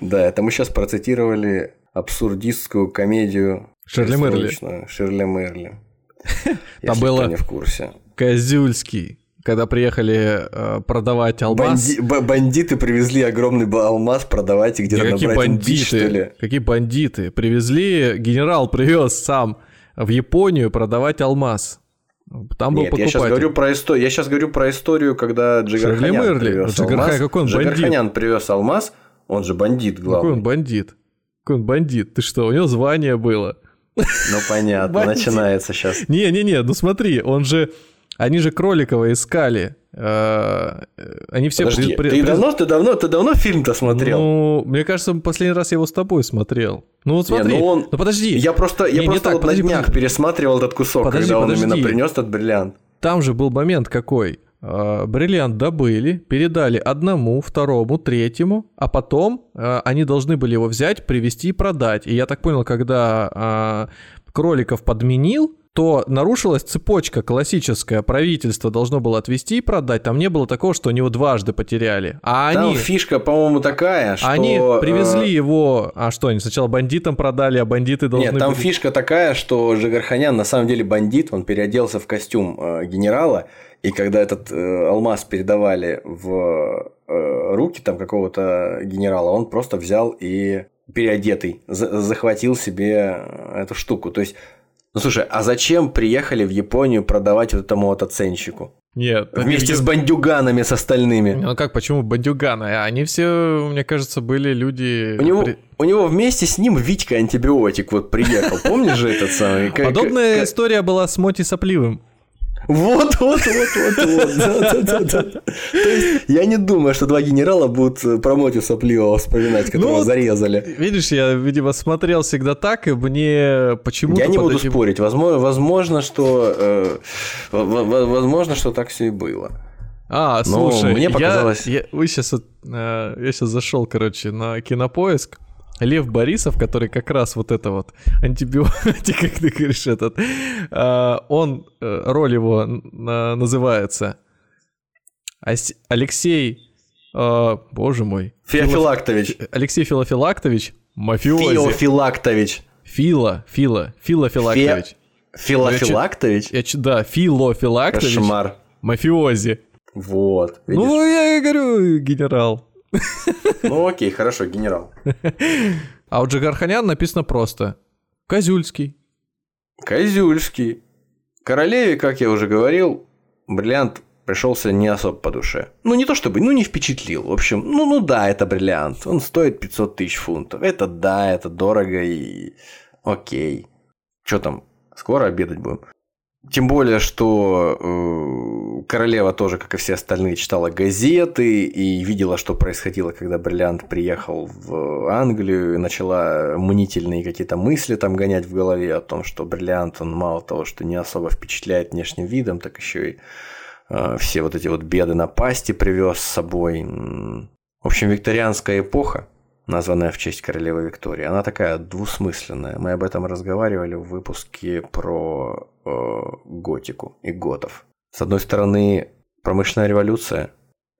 Да, это мы сейчас процитировали абсурдистскую комедию Ширли Мерли. Ширли Мерли. Там было- не в курсе. Козюльский, когда приехали э, продавать алмаз. Банди- бандиты привезли огромный алмаз, продавайте где-то на Какие Брайтон-Бич, что бандиты? ли. Какие бандиты? Привезли, генерал привез сам в Японию продавать алмаз. Там был Нет, я сейчас покупатель. говорю про историю. Я сейчас говорю про историю, когда Джигарханян Мерли. привез Джигарханян, алмаз. какой он бандит? Джигарханян привез алмаз, он же бандит Какой главный. он бандит? Какой он бандит? Ты что, у него звание было? Ну понятно, начинается сейчас. Не-не-не, ну смотри, он же... Они же Кроликова искали. Э, э, Они все... Подожди, при- ты давно, ты давно, ты давно фильм-то смотрел? Ну, мне кажется, последний раз я его с тобой смотрел. Ну вот Не, смотри, ну он- ну подожди. Я просто, я Не, не просто так, вот подожди, на днях подожди. пересматривал этот кусок, Подожди, когда он подожди. именно принес этот бриллиант. Там же был момент какой. Э, Бриллиант добыли, передали одному, второму, третьему, а потом э, они должны были его взять, привезти и продать. И я так понял, когда э, Кроликов подменил, то нарушилась цепочка классическая. Правительство должно было отвезти и продать. Там не было такого, что они его дважды потеряли. А Там они... фишка, по-моему, такая, что... Они э, привезли его... А что, они сначала бандитам продали, а бандиты должны Нет, там были- фишка такая, что Жигарханян на самом деле бандит, он переоделся в костюм э, генерала, и когда этот э, алмаз передавали в э, руки там какого-то генерала, он просто взял и переодетый за- захватил себе э, эту штуку. То есть, ну слушай, а зачем приехали в Японию продавать вот этому вот оценщику? Нет. они Вместе в с бандюганами с остальными. Ну как, почему бандюганы? Они все, мне кажется, были люди... У него, при- у него вместе с ним Витька антибиотик вот приехал. Помнишь же этот самый? Подобная история была с Моти Сопливым. Вот, вот, вот, вот, вот. Да, да, да, да. То есть, я не думаю, что два генерала будут э, про Мотю Сопливого вспоминать, которого вот зарезали. Видишь, я, видимо, смотрел всегда так, и мне почему-то... Я не буду этим- спорить. Возможно, возможно, что э, возможно, что так все и было. А, Но слушай, мне показалось- я, вы сейчас, я сейчас зашел, короче, на кинопоиск. Лев Борисов, который как раз вот это вот антибиотик, как ты говоришь, этот, а, он, э, роль его называется Алексей, а, боже мой, Феофилактович. Алексей Филофилактович, мафиози. Феофилактович. Фила, Фила, Филофилактович. Филофилактович? Я ч- да, Филофилактович, Кошмар. мафиози. Вот. видишь? Ну, я говорю, генерал. Ну окей, хорошо, генерал. А у Джигарханян написано просто Козюльский. Козюльский. Королеве, как я уже говорил, бриллиант пришелся не особо по душе. Ну, не то чтобы, ну, не впечатлил. В общем, ну, ну да, это бриллиант. Он стоит 500 тысяч фунтов. Это да, это дорого и окей. Что там, скоро обедать будем? Тем более, что э, королева тоже, как и все остальные, читала газеты и видела, что происходило, когда бриллиант приехал в Англию, и начала мнительные какие-то мысли там гонять в голове о том, что бриллиант, он мало того, что не особо впечатляет внешним видом, так еще и э, все вот эти вот беды на пасти привез с собой. В общем, викторианская эпоха названная в честь королевы Виктории. Она такая двусмысленная. Мы об этом разговаривали в выпуске про э, готику и готов. С одной стороны, промышленная революция,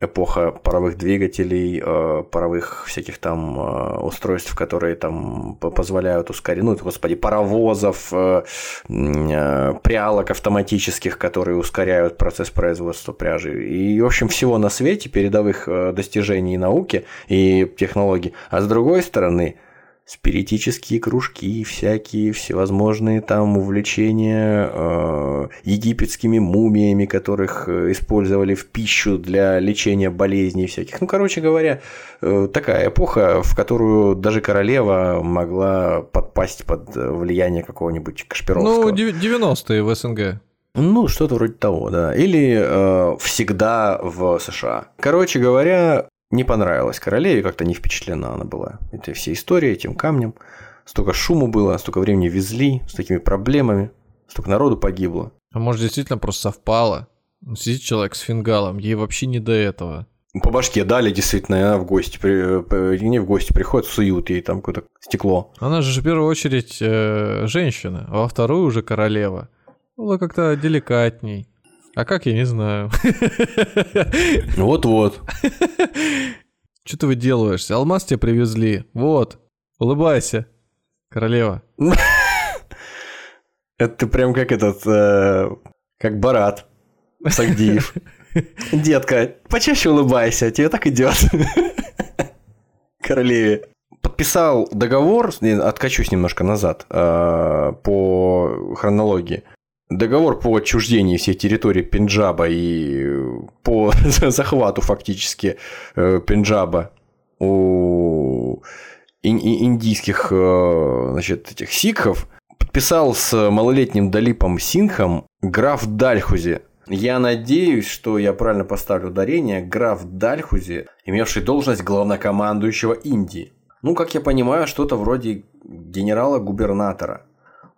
эпоха паровых двигателей, э, паровых всяких там э, устройств, которые там позволяют ускорить, ну, господи, паровозов, э, прялок автоматических, которые ускоряют процесс производства пряжи. И, в общем, всего на свете передовых достижений науки и технологий. А с другой стороны, спиритические кружки, всякие всевозможные там увлечения э, египетскими мумиями, которых э, использовали в пищу для лечения болезней всяких. Ну, короче говоря, э, такая эпоха, в которую даже королева могла подпасть под влияние какого-нибудь Кашпировского. Ну, 90-е в СНГ. Ну, что-то вроде того, да. Или э, всегда в США. Короче говоря, не понравилось королеве, как-то не впечатлена она была этой всей историей, этим камнем. Столько шума было, столько времени везли, с такими проблемами, столько народу погибло. А может, действительно просто совпало? Сидит человек с фингалом, ей вообще не до этого. По башке дали, действительно, и она в гости, при, не в гости приходит, суют ей там какое-то стекло. Она же в первую очередь э, женщина, а во вторую уже королева. Было как-то деликатней. А как, я не знаю. Вот-вот. Что ты выделываешься? Алмаз тебе привезли. Вот. Улыбайся. Королева. Это ты прям как этот... Э, как Барат. Сагдиев. Детка, почаще улыбайся, тебе так идет. Королеве. Подписал договор, откачусь немножко назад, э, по хронологии договор по отчуждению всей территории Пенджаба и по захвату фактически э, Пенджаба у индийских э, значит, этих сикхов подписал с малолетним Далипом Синхом граф Дальхузи. Я надеюсь, что я правильно поставлю ударение. Граф Дальхузи, имевший должность главнокомандующего Индии. Ну, как я понимаю, что-то вроде генерала-губернатора.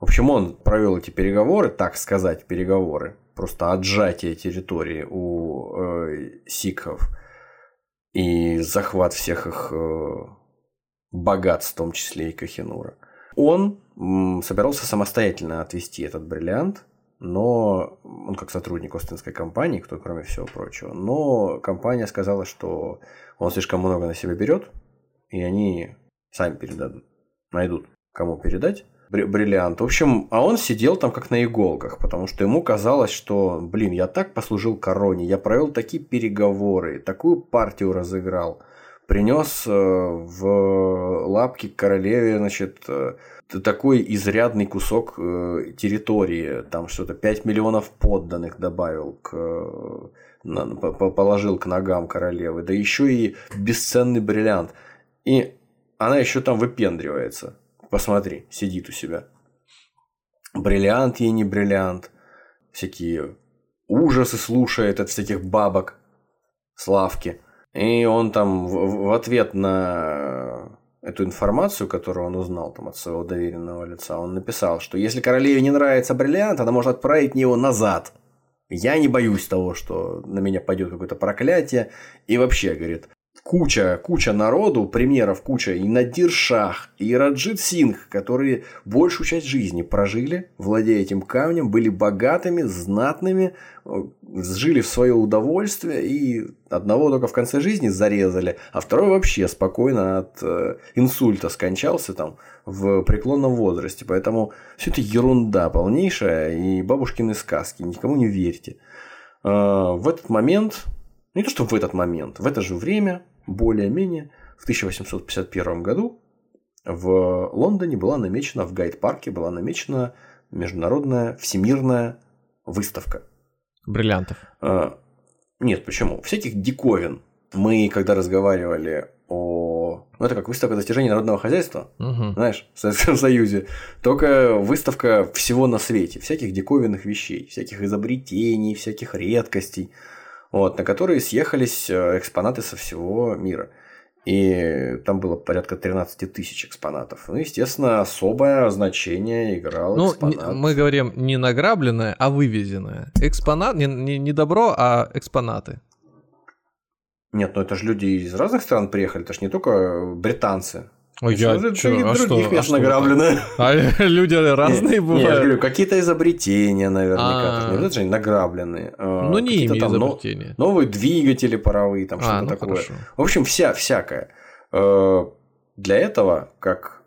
В общем, он провел эти переговоры, так сказать, переговоры, просто отжатие территории у э, сикхов и захват всех их э, богатств, в том числе и Кахинура. Он м, собирался самостоятельно отвести этот бриллиант, но он как сотрудник Остинской компании, кто кроме всего прочего, но компания сказала, что он слишком много на себя берет, и они сами передадут, найдут, кому передать бриллиант. В общем, а он сидел там как на иголках, потому что ему казалось, что, блин, я так послужил короне, я провел такие переговоры, такую партию разыграл, принес э, в лапки королеве, значит, э, такой изрядный кусок э, территории, там что-то 5 миллионов подданных добавил к положил к ногам королевы, да еще и бесценный бриллиант. И она еще там выпендривается. Посмотри, сидит у себя. Бриллиант ей не бриллиант. Всякие ужасы слушает от всяких бабок. Славки. И он там в, в ответ на эту информацию, которую он узнал там от своего доверенного лица, он написал, что если королеве не нравится бриллиант, она может отправить мне его назад. Я не боюсь того, что на меня пойдет какое-то проклятие. И вообще, говорит, куча, куча народу, примеров куча, и Надир Шах, и Раджит Сингх, которые большую часть жизни прожили, владея этим камнем, были богатыми, знатными, э, жили в свое удовольствие, и одного только в конце жизни зарезали, а второй вообще спокойно от э, инсульта скончался там в преклонном возрасте. Поэтому все это ерунда полнейшая и бабушкины сказки, никому не верьте. Э, в этот момент не то, что в этот момент, в это же время более-менее в 1851 году в Лондоне была намечена, в Гайд-парке была намечена международная всемирная выставка. Бриллиантов. А, нет, почему? Всяких диковин. Мы, когда разговаривали о... Ну, это как выставка достижений народного хозяйства, угу. знаешь, в Советском Союзе. Только выставка всего на свете. Всяких диковинных вещей, всяких изобретений, всяких редкостей вот, на которые съехались э, экспонаты со всего мира. И там было порядка 13 тысяч экспонатов. Ну, естественно, особое значение играл ну, экспонат. мы говорим не награбленное, а вывезенное. Экспонат, не, не, не добро, а экспонаты. Нет, ну это же люди из разных стран приехали, это же не только британцы. Ой, я чё, других а что- других а мест что вы награблены. А люди разные Не, я бывают. говорю, какие-то изобретения наверняка. А. Не обязательно же они награбленные. а, Ну, не какие-то ими изобретения. Новые двигатели паровые, там А, что-то ну такое. В общем, вся, всякое. Э, Для этого, как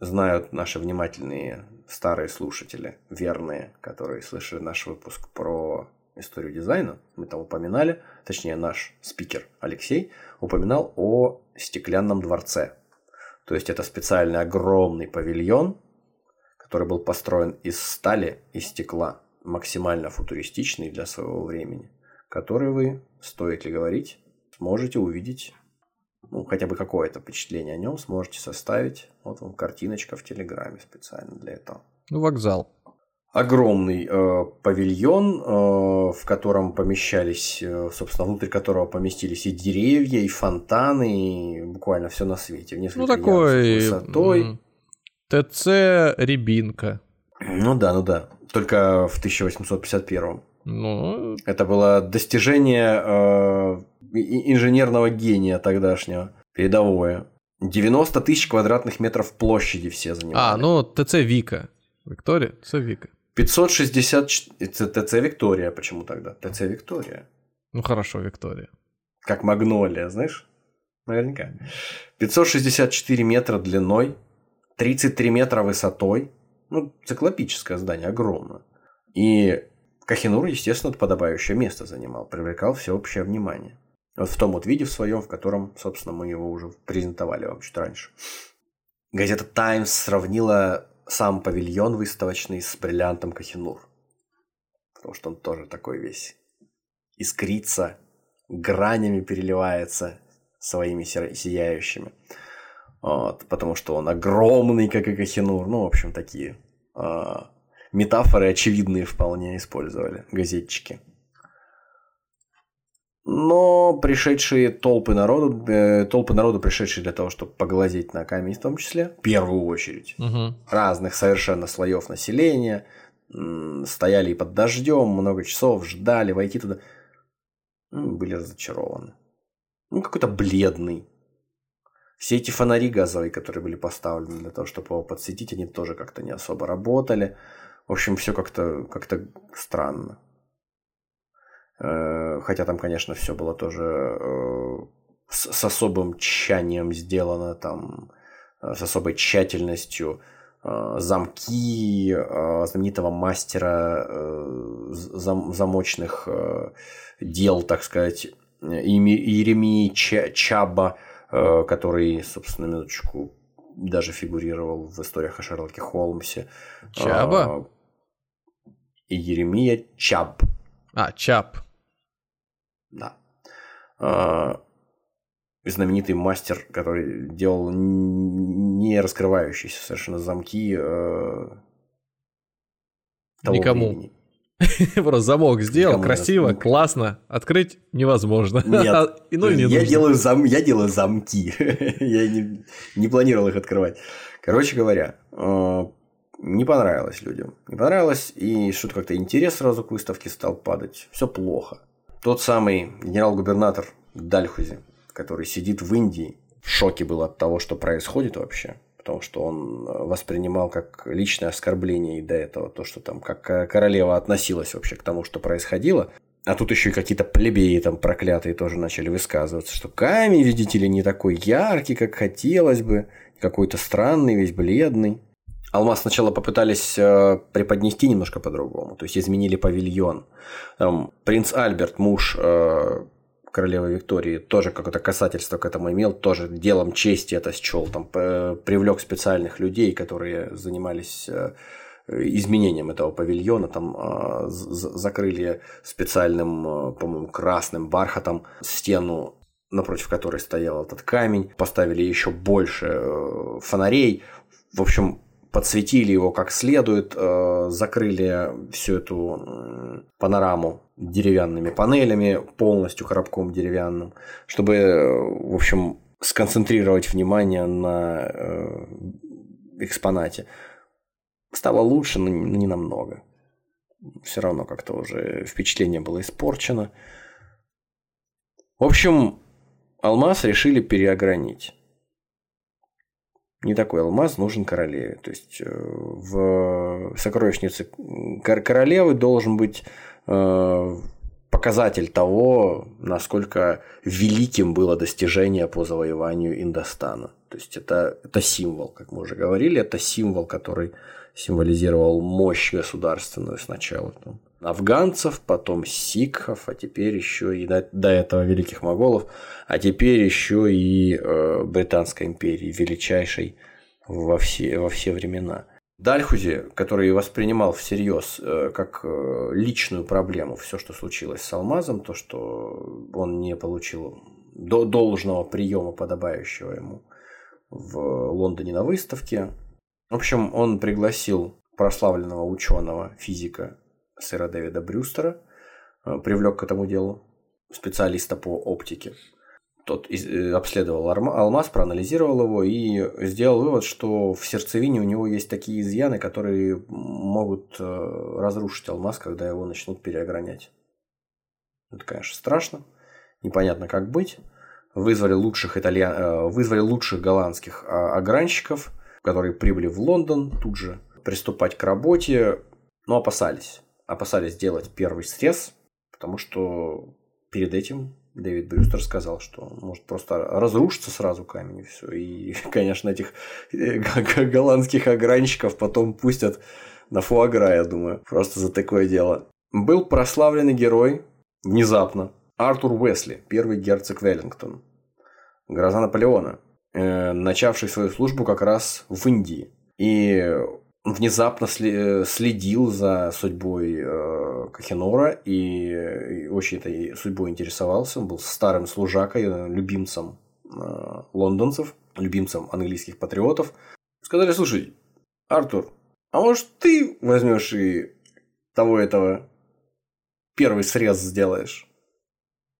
знают наши внимательные старые слушатели, верные, которые слышали наш выпуск про историю дизайна, мы там упоминали, точнее наш спикер Алексей упоминал о стеклянном дворце. То есть это специальный огромный павильон, который был построен из стали и стекла, максимально футуристичный для своего времени, который вы, стоит ли говорить, сможете увидеть, ну, хотя бы какое-то впечатление о нем сможете составить. Вот вам картиночка в Телеграме специально для этого. Ну, вокзал. Огромный э, павильон, э, в котором помещались, э, собственно, внутрь которого поместились и деревья, и фонтаны, и буквально все на свете. В Ну, такой... высотой. ТЦ Рябинка. Ну да, ну да. Только в 1851 Ну, Это было достижение э, инженерного гения тогдашнего, передовое. 90 тысяч квадратных метров площади все занимали. а, ну, ТЦ Вика. Виктория? ТЦ Вика. 560... ТЦ Виктория почему тогда? ТЦ Виктория. Ну, хорошо, Виктория. Как магнолия, знаешь? Наверняка. 564 метра длиной, 33 метра высотой. Ну, циклопическое здание, огромное. И Кахинур, естественно, это подобающее место занимал, привлекал всеобщее внимание. Вот в том вот виде в своем, в котором, собственно, мы его уже презентовали вам чуть раньше. Газета «Таймс» сравнила сам павильон выставочный с бриллиантом Кахинур. Потому что он тоже такой весь искрится, гранями переливается своими сияющими. Вот, потому что он огромный, как и Кахинур. Ну, в общем, такие а, метафоры очевидные вполне использовали газетчики. Но пришедшие толпы народу, э, толпы народу, пришедшие для того, чтобы поглазеть на камень в том числе, в первую очередь, Мгм. разных совершенно слоев населения, стояли и под дождем много часов, ждали войти туда, м, были разочарованы. Ну, какой-то бледный. Все эти фонари газовые, которые были поставлены для того, чтобы его подсветить, они тоже как-то не особо работали. В общем, все как-то как странно. Э, Хотя там, конечно, все было тоже э, с, особым тщанием сделано, там, э, с особой тщательностью. Замки знаменитого мастера зам- замочных дел, так сказать, Иеремии Ча- Чаба, который, собственно, минуточку, даже фигурировал в историях о Шерлоке Холмсе. Чаба? А, И Еремия Чаб. А, Чап. Да. А, знаменитый мастер, который делал не раскрывающиеся совершенно замки э, того Никому. времени. Просто замок сделал, Никому красиво, раз- классно. Открыть невозможно. Нет. И ну не я, нужно. делаю зам, я делаю замки. я не, не планировал их открывать. Короче говоря, э, не понравилось людям. Не понравилось, и что-то как-то интерес сразу к выставке стал падать. Все плохо. Тот самый генерал-губернатор Дальхузи, который сидит в Индии, в шоке был от того, что происходит вообще. Потому что он э, воспринимал как личное оскорбление и до этого то, что там как э, королева относилась вообще к тому, что происходило. А тут еще и какие-то плебеи там проклятые тоже начали высказываться, что камень, видите ли, не такой яркий, как хотелось бы, какой-то странный, весь бледный. Алмаз сначала попытались э, преподнести немножко по-другому, то есть изменили павильон. Там, принц Альберт, муж э, королевы Виктории, тоже какое-то касательство к этому имел, тоже делом чести это счел, там, привлек специальных людей, которые занимались э, изменением этого павильона, там э, закрыли специальным, э, по-моему, красным бархатом стену напротив которой стоял этот камень, поставили еще больше э, фонарей, в общем, подсветили его как следует, э, закрыли всю эту панораму деревянными панелями, полностью коробком деревянным, чтобы, э, в общем, сконцентрировать внимание на э, экспонате. Стало лучше, но не намного. Все равно как-то уже впечатление было испорчено. В общем, алмаз решили переогранить. Не такой алмаз нужен королеве. То есть э, в сокровищнице королевы должен быть э, показатель того, насколько великим было достижение по завоеванию Индостана. То есть это, это символ, как мы уже говорили, это символ, который символизировал мощь государственную сначала там, афганцев, потом сикхов, а теперь еще и до, до этого великих моголов, а теперь еще и э, Британской империи, величайшей во все, во все времена. Дальхузи, который воспринимал всерьез э, как э, личную проблему все, что случилось с Алмазом, то, что он не получил должного приема, подобающего ему в Лондоне на выставке. В общем, он пригласил прославленного ученого, физика сэра Дэвида Брюстера, э, привлек к этому делу специалиста по оптике. Тот э, обследовал алмаз, проанализировал его и сделал вывод, что в сердцевине у него есть такие изъяны, которые могут э, разрушить алмаз, когда его начнут переогранять. Это, конечно, страшно. Непонятно, как быть. Вызвали лучших, итальян... Вызвали лучших голландских а, огранщиков, которые прибыли в Лондон тут же приступать к работе, но опасались опасались делать первый срез, потому что перед этим Дэвид Брюстер сказал, что может просто разрушиться сразу камень и все. И, конечно, этих э, голландских огранщиков потом пустят на фуагра, я думаю, просто за такое дело. Был прославленный герой внезапно. Артур Уэсли, первый герцог Веллингтон. Гроза Наполеона, э, начавший свою службу как раз в Индии. И внезапно следил за судьбой э, Кахинора и очень этой судьбой интересовался. Он был старым служакой, э, любимцем э, лондонцев, любимцем английских патриотов. Сказали, слушай, Артур, а может ты возьмешь и того этого первый срез сделаешь?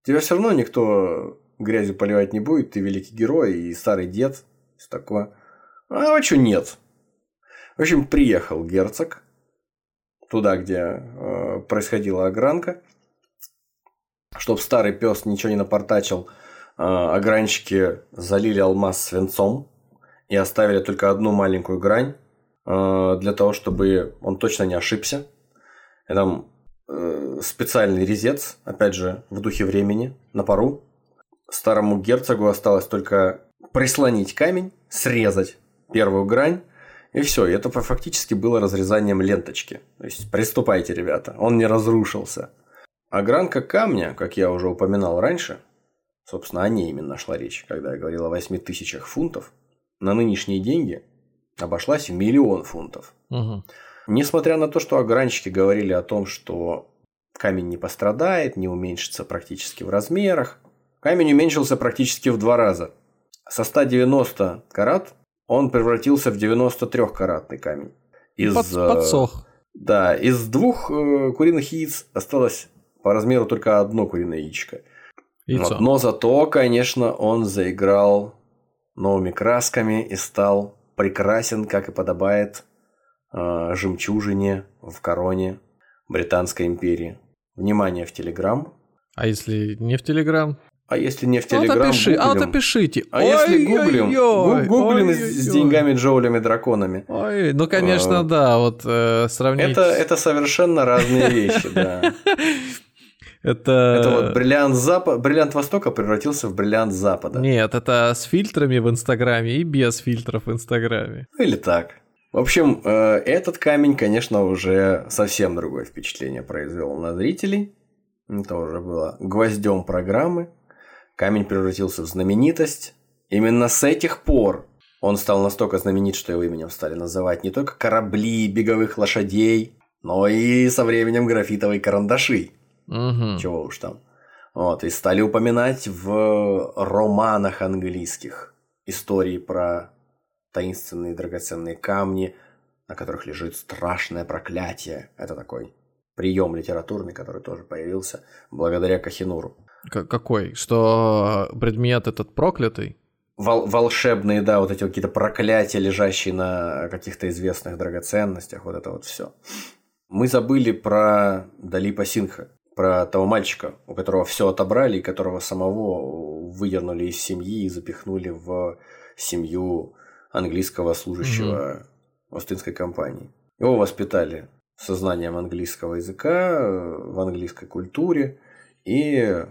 Тебя все равно никто грязью поливать не будет, ты великий герой и старый дед, все такое. А что нет? В общем, приехал герцог туда, где э, происходила огранка, чтобы старый пес ничего не напортачил, э, огранщики залили алмаз свинцом и оставили только одну маленькую грань э, для того, чтобы он точно не ошибся. И там э, специальный резец, опять же, в духе времени, на пару. Старому герцогу осталось только прислонить камень, срезать первую грань, и все, это фактически было разрезанием ленточки. То есть приступайте, ребята, он не разрушился. А гранка камня, как я уже упоминал раньше, собственно, о ней именно шла речь, когда я говорил о 8 тысячах фунтов, на нынешние деньги обошлась в миллион фунтов. Угу. Несмотря на то, что огранщики говорили о том, что камень не пострадает, не уменьшится практически в размерах, камень уменьшился практически в два раза. Со 190 карат он превратился в 93-каратный камень. Из, Под, э, подсох. Да, из двух э, куриных яиц осталось по размеру только одно куриное яичко. Яйцо. Вот, но зато, конечно, он заиграл новыми красками и стал прекрасен, как и подобает э, жемчужине в короне Британской империи. Внимание в Телеграм. А если не в Телеграм? А если не в Телеграм, Отопиши, а отопишите. А если гуглим, гуглим с деньгами, джоулями, драконами. Ой, ну, конечно, а, да, вот э, сравнить... Это, это совершенно разные вещи, да. Это... это вот бриллиант, Запад... бриллиант Востока превратился в бриллиант Запада. Нет, это с фильтрами в Инстаграме и без фильтров в Инстаграме. Или так. В общем, э, этот камень, конечно, уже совсем другое впечатление произвел на зрителей. Это уже было гвоздем программы. Камень превратился в знаменитость. Именно с этих пор он стал настолько знаменит, что его именем стали называть не только корабли, беговых лошадей, но и со временем графитовые карандаши. Угу. Чего уж там. Вот, и стали упоминать в романах английских истории про таинственные драгоценные камни, на которых лежит страшное проклятие. Это такой прием литературный, который тоже появился благодаря Кахинуру. Какой? Что предмет этот проклятый? Вол волшебные, да, вот эти какие-то проклятия, лежащие на каких-то известных драгоценностях, вот это вот все. Мы забыли про Далипа Синха. про того мальчика, у которого все отобрали и которого самого выдернули из семьи и запихнули в семью английского служащего угу. Остинской компании. Его воспитали сознанием английского языка, в английской культуре, и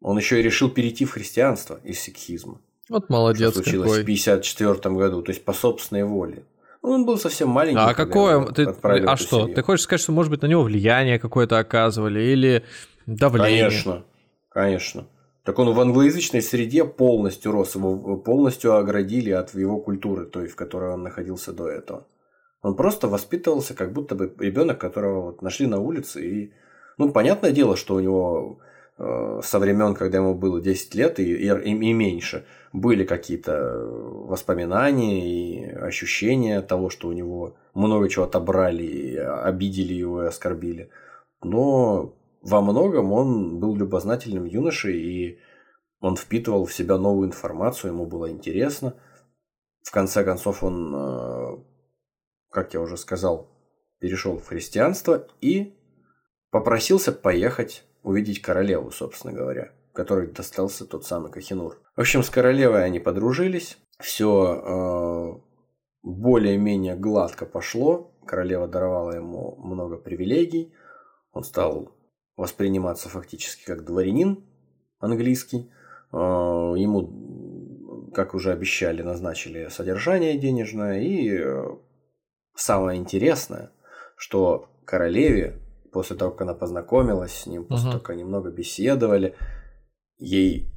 он еще и решил перейти в христианство из сикхизма. Вот молодец что случилось какой. в 1954 году, то есть по собственной воле. Ну, он был совсем маленький. А какое? Ты, а что? Семью. Ты хочешь сказать, что, может быть, на него влияние какое-то оказывали или давление? Конечно, конечно. Так он в англоязычной среде полностью рос, его полностью оградили от его культуры, той, в которой он находился до этого. Он просто воспитывался, как будто бы ребенок, которого вот нашли на улице. И, ну, понятное дело, что у него со времен, когда ему было 10 лет и, и, и меньше, были какие-то воспоминания и ощущения того, что у него много чего отобрали, и обидели его и оскорбили. Но во многом он был любознательным юношей, и он впитывал в себя новую информацию, ему было интересно. В конце концов, он, э, как я уже сказал, перешел в христианство и попросился поехать увидеть королеву, собственно говоря которой достался тот самый Кахинур. В общем, с королевой они подружились, все э, более-менее гладко пошло, королева даровала ему много привилегий, он стал восприниматься фактически как дворянин английский, э, ему, как уже обещали, назначили содержание денежное, и э, самое интересное, что королеве после того, как она познакомилась с ним, после uh-huh. того, как они много беседовали, ей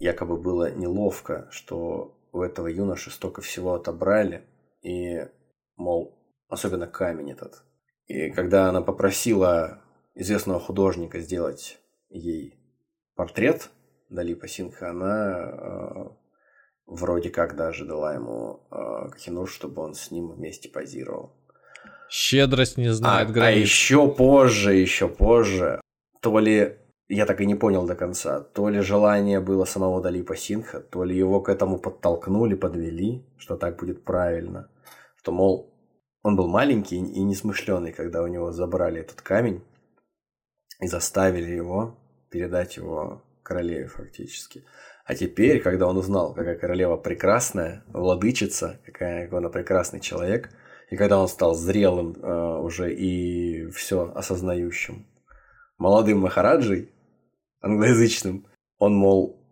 якобы было неловко, что у этого юноши столько всего отобрали, и, мол, особенно камень этот. И когда она попросила известного художника сделать ей портрет Далипа Синха, она э, вроде как даже дала ему э, Кахинур, чтобы он с ним вместе позировал. Щедрость не знает а, границ. А еще позже, еще позже, то ли я так и не понял до конца. То ли желание было самого Далипа Синха, то ли его к этому подтолкнули, подвели, что так будет правильно. Что, мол, он был маленький и несмышленый, когда у него забрали этот камень и заставили его передать его королеве фактически. А теперь, когда он узнал, какая королева прекрасная, владычица, какая, какой она прекрасный человек, и когда он стал зрелым э, уже и все осознающим, молодым Махараджей, англоязычным. Он, мол,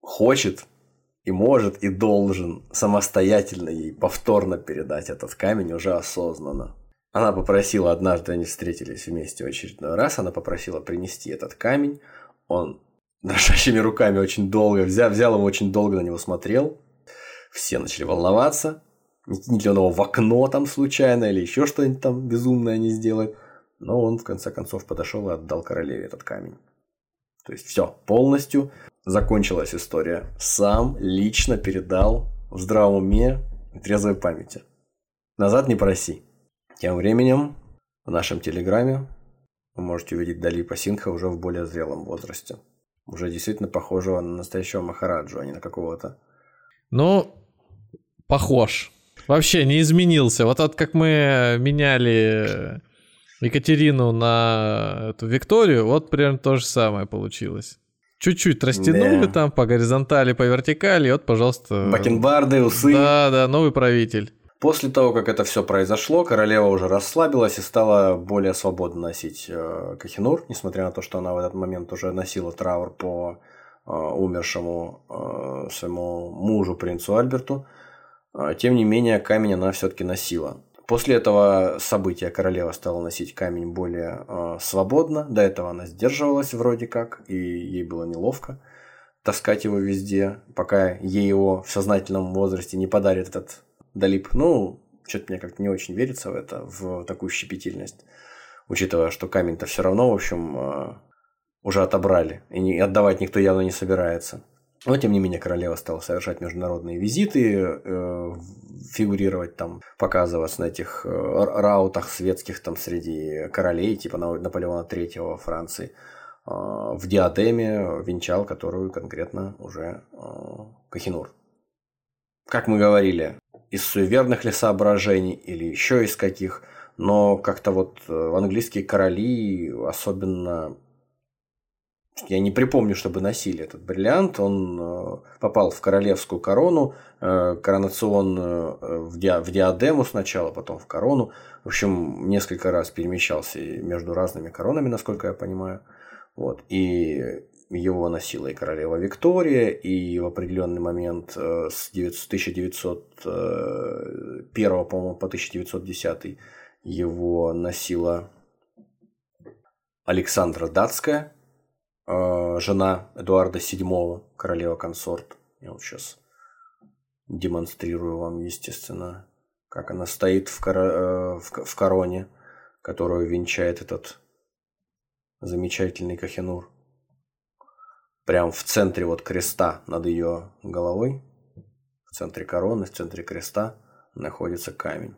хочет и может и должен самостоятельно ей повторно передать этот камень уже осознанно. Она попросила, однажды они встретились вместе в очередной раз, она попросила принести этот камень. Он дрожащими руками очень долго взял, взял его очень долго на него смотрел. Все начали волноваться. Не он в окно там случайно или еще что-нибудь там безумное не сделает. Но он в конце концов подошел и отдал королеве этот камень. То есть все, полностью закончилась история. Сам лично передал в здравом уме и трезвой памяти. Назад не проси. Тем временем в нашем телеграме вы можете увидеть Далипа Синха уже в более зрелом возрасте. Уже действительно похожего на настоящего Махараджу, а не на какого-то. Ну, похож. Вообще не изменился. Вот, вот как мы меняли Екатерину на эту Викторию, вот примерно то же самое получилось. Чуть-чуть растянули да. там по горизонтали, по вертикали, и вот, пожалуйста. Бакенбарды, усы. Да, да, новый правитель. После того, как это все произошло, королева уже расслабилась и стала более свободно носить э, кахинур, несмотря на то, что она в этот момент уже носила траур по э, умершему э, своему мужу, принцу Альберту. Э, тем не менее, камень она все-таки носила. После этого события королева стала носить камень более э, свободно. До этого она сдерживалась вроде как, и ей было неловко таскать его везде, пока ей его в сознательном возрасте не подарит этот Далип. Ну, что-то мне как-то не очень верится в это, в такую щепетильность. Учитывая, что камень-то все равно, в общем, э, уже отобрали, и не, отдавать никто явно не собирается. Но, тем не менее, королева стала совершать международные визиты, э, фигурировать там, показываться на этих э, раутах светских там среди королей, типа Наполеона III Франции, э, в диадеме венчал, которую конкретно уже э, Кахинур. Как мы говорили, из суеверных ли соображений или еще из каких, но как-то вот английские короли особенно Я не припомню, чтобы носили этот бриллиант. Он э, попал в королевскую корону, э, коронационную, э, в, ди, в диадему сначала, потом в корону. В общем, несколько раз перемещался между разными коронами, насколько я понимаю. Вот. И его носила и королева Виктория, и в определенный момент с 1901, по-моему, по 1910 его носила Александра Датская, жена Эдуарда VII, королева-консорт. Я вот сейчас демонстрирую вам, естественно, как она стоит в, коро... Э, в короне, которую венчает этот замечательный Кахенур. Прям в центре вот креста над ее головой, в центре короны, в центре креста находится камень.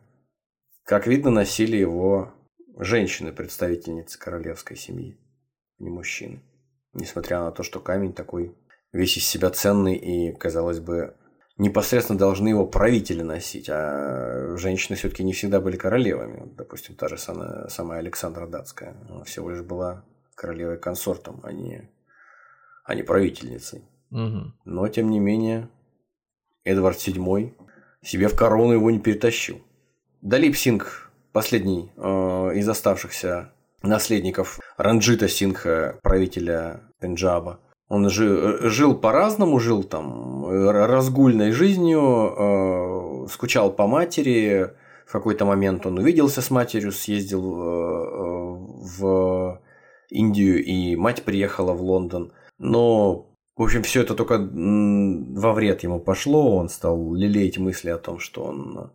Как видно, носили его женщины, представительницы королевской семьи, не мужчины. Несмотря на то, что камень такой весь из себя ценный и, казалось бы, непосредственно должны его правители носить, а женщины все-таки не всегда были королевами. Допустим, та же самая, самая Александра Датская. Она всего лишь была королевой-консортом, а не, а не правительницей. Угу. Но, тем не менее, Эдвард VII себе в корону его не перетащил. Далип Синг последний э, из оставшихся наследников Ранджита Синха, правителя Пенджаба. Он жил, жил по-разному, жил там разгульной жизнью, э, скучал по матери. В какой-то момент он увиделся с матерью, съездил э, в Индию, и мать приехала в Лондон. Но, в общем, все это только во вред ему пошло. Он стал лелеять мысли о том, что он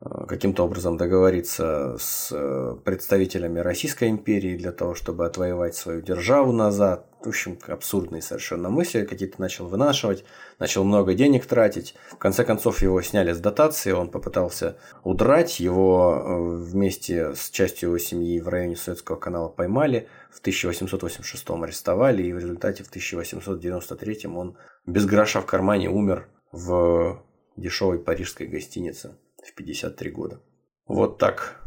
каким-то образом договориться с э, представителями Российской империи для того, чтобы отвоевать свою державу назад. В общем, абсурдные совершенно мысли какие-то начал вынашивать, начал много денег тратить. В конце концов, его сняли с дотации, он попытался удрать, его э, вместе с частью его семьи в районе Советского канала поймали, в 1886 арестовали, и в результате в 1893 он без гроша в кармане умер в дешевой парижской гостинице в 53 года. Вот так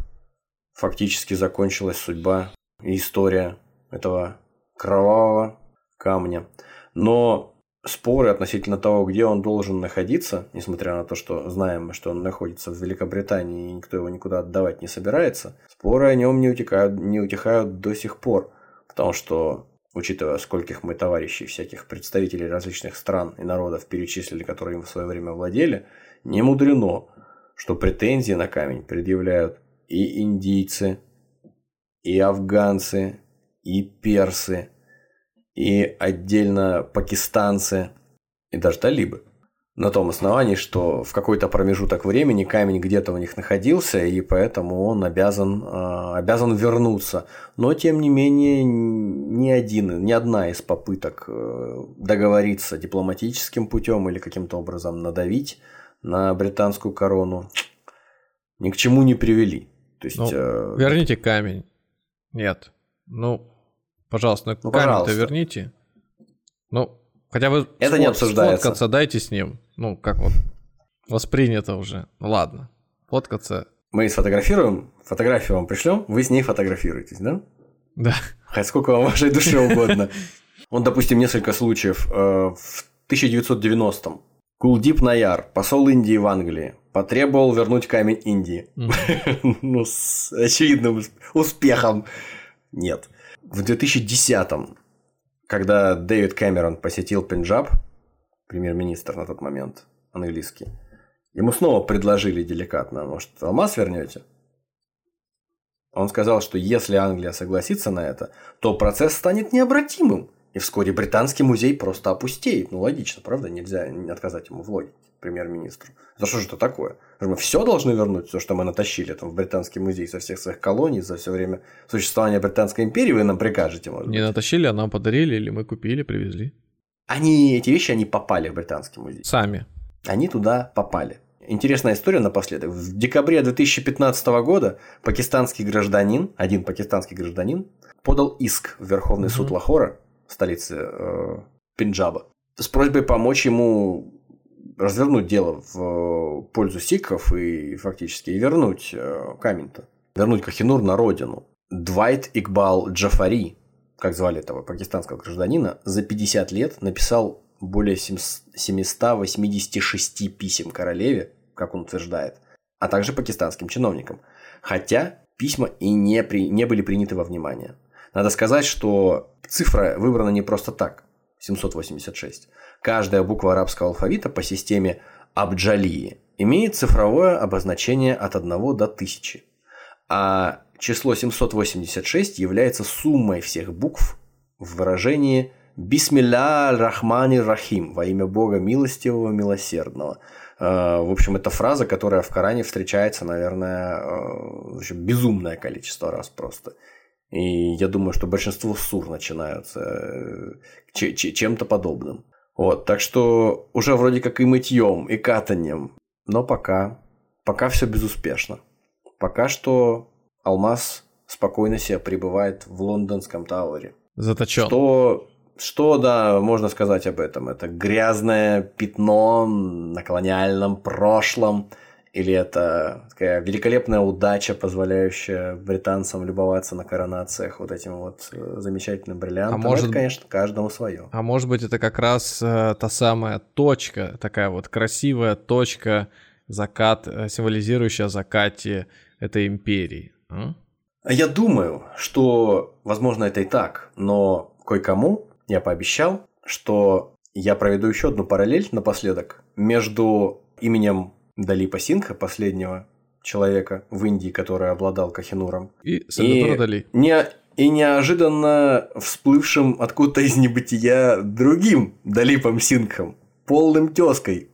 фактически закончилась судьба и история этого кровавого камня. Но споры относительно того, где он должен находиться, несмотря на то, что знаем, что он находится в Великобритании и никто его никуда отдавать не собирается, споры о нем не утекают, не утихают до сих пор. Потому что, учитывая, скольких мы товарищей, всяких представителей различных стран и народов перечислили, которые им в свое время владели, не мудрено, что претензии на камень предъявляют и индийцы, и афганцы, и персы, и отдельно пакистанцы, и даже талибы. На том основании, что в какой-то промежуток времени камень где-то у них находился, и поэтому он обязан, э, обязан вернуться. Но, тем не менее, ни, один, ни одна из попыток э, договориться дипломатическим путем или каким-то образом надавить на британскую корону ни к чему не привели. То есть, ну, э... верните камень. Нет. Ну, пожалуйста, ну, ну камень-то верните. Ну, хотя бы Это не обсуждается. сфоткаться дайте с ним. Ну, как вот воспринято уже. Ну, ладно. Фоткаться. Мы сфотографируем, фотографию вам пришлем, вы с ней фотографируетесь, да? Да. Хоть сколько вам вашей душе угодно. Он, допустим, несколько случаев. Э, в 1990-м Кулдип Наяр, посол Индии в Англии, потребовал вернуть камень Индии. ну, с очевидным успехом. Нет. В 2010-м, когда Дэвид Кэмерон посетил Пенджаб, премьер-министр на тот момент, английский, ему снова предложили деликатно, может, алмаз вернете? Он сказал, что если Англия согласится на это, то процесс станет необратимым. И вскоре британский музей просто опустеет. Ну, логично, правда? Нельзя отказать ему в логике, премьер-министру. За что же это такое? Мы все должны вернуть, все, что мы натащили там, в британский музей со всех своих колоний за все время существования Британской империи, вы нам прикажете, может Не быть? натащили, а нам подарили, или мы купили, привезли. Они, эти вещи, они попали в Британский музей. Сами. Они туда попали. Интересная история напоследок. В декабре 2015 года пакистанский гражданин, один пакистанский гражданин, подал иск в Верховный угу. суд Лахора столице э, Пенджаба, с просьбой помочь ему развернуть дело в пользу сикхов и фактически вернуть э, камень-то. Вернуть Кахинур на родину. Двайт Игбал Джафари, как звали этого пакистанского гражданина, за 50 лет написал более 786 писем королеве, как он утверждает, а также пакистанским чиновникам. Хотя письма и не, при, не были приняты во внимание. Надо сказать, что цифра выбрана не просто так, 786. Каждая буква арабского алфавита по системе Абджалии имеет цифровое обозначение от 1 до 1000. А число 786 является суммой всех букв в выражении «Бисмилля рахмани рахим» во имя Бога милостивого, милосердного. Э, в общем, это фраза, которая в Коране встречается, наверное, э, безумное количество раз просто. И я думаю, что большинство сур начинаются э, чем-то подобным. Вот, так что уже вроде как и мытьем, и катанием. Но пока, пока все безуспешно. Пока что Алмаз спокойно себе пребывает в лондонском Тауэре. Заточен. Что, что, да, можно сказать об этом? Это грязное пятно на колониальном прошлом, или это такая великолепная удача, позволяющая британцам любоваться на коронациях вот этим вот э, замечательным бриллиантом. А может... Это, конечно, каждому свое. А может быть, это как раз э, та самая точка, такая вот красивая точка, закат, э, символизирующая закате этой империи. А? Я думаю, что, возможно, это и так, но кое-кому я пообещал, что я проведу еще одну параллель напоследок между именем Далипа Синха, последнего человека в Индии, который обладал Кахинуром, и, и, Дали. не, и неожиданно всплывшим откуда-то из небытия другим Далипом Сингхом, полным тезкой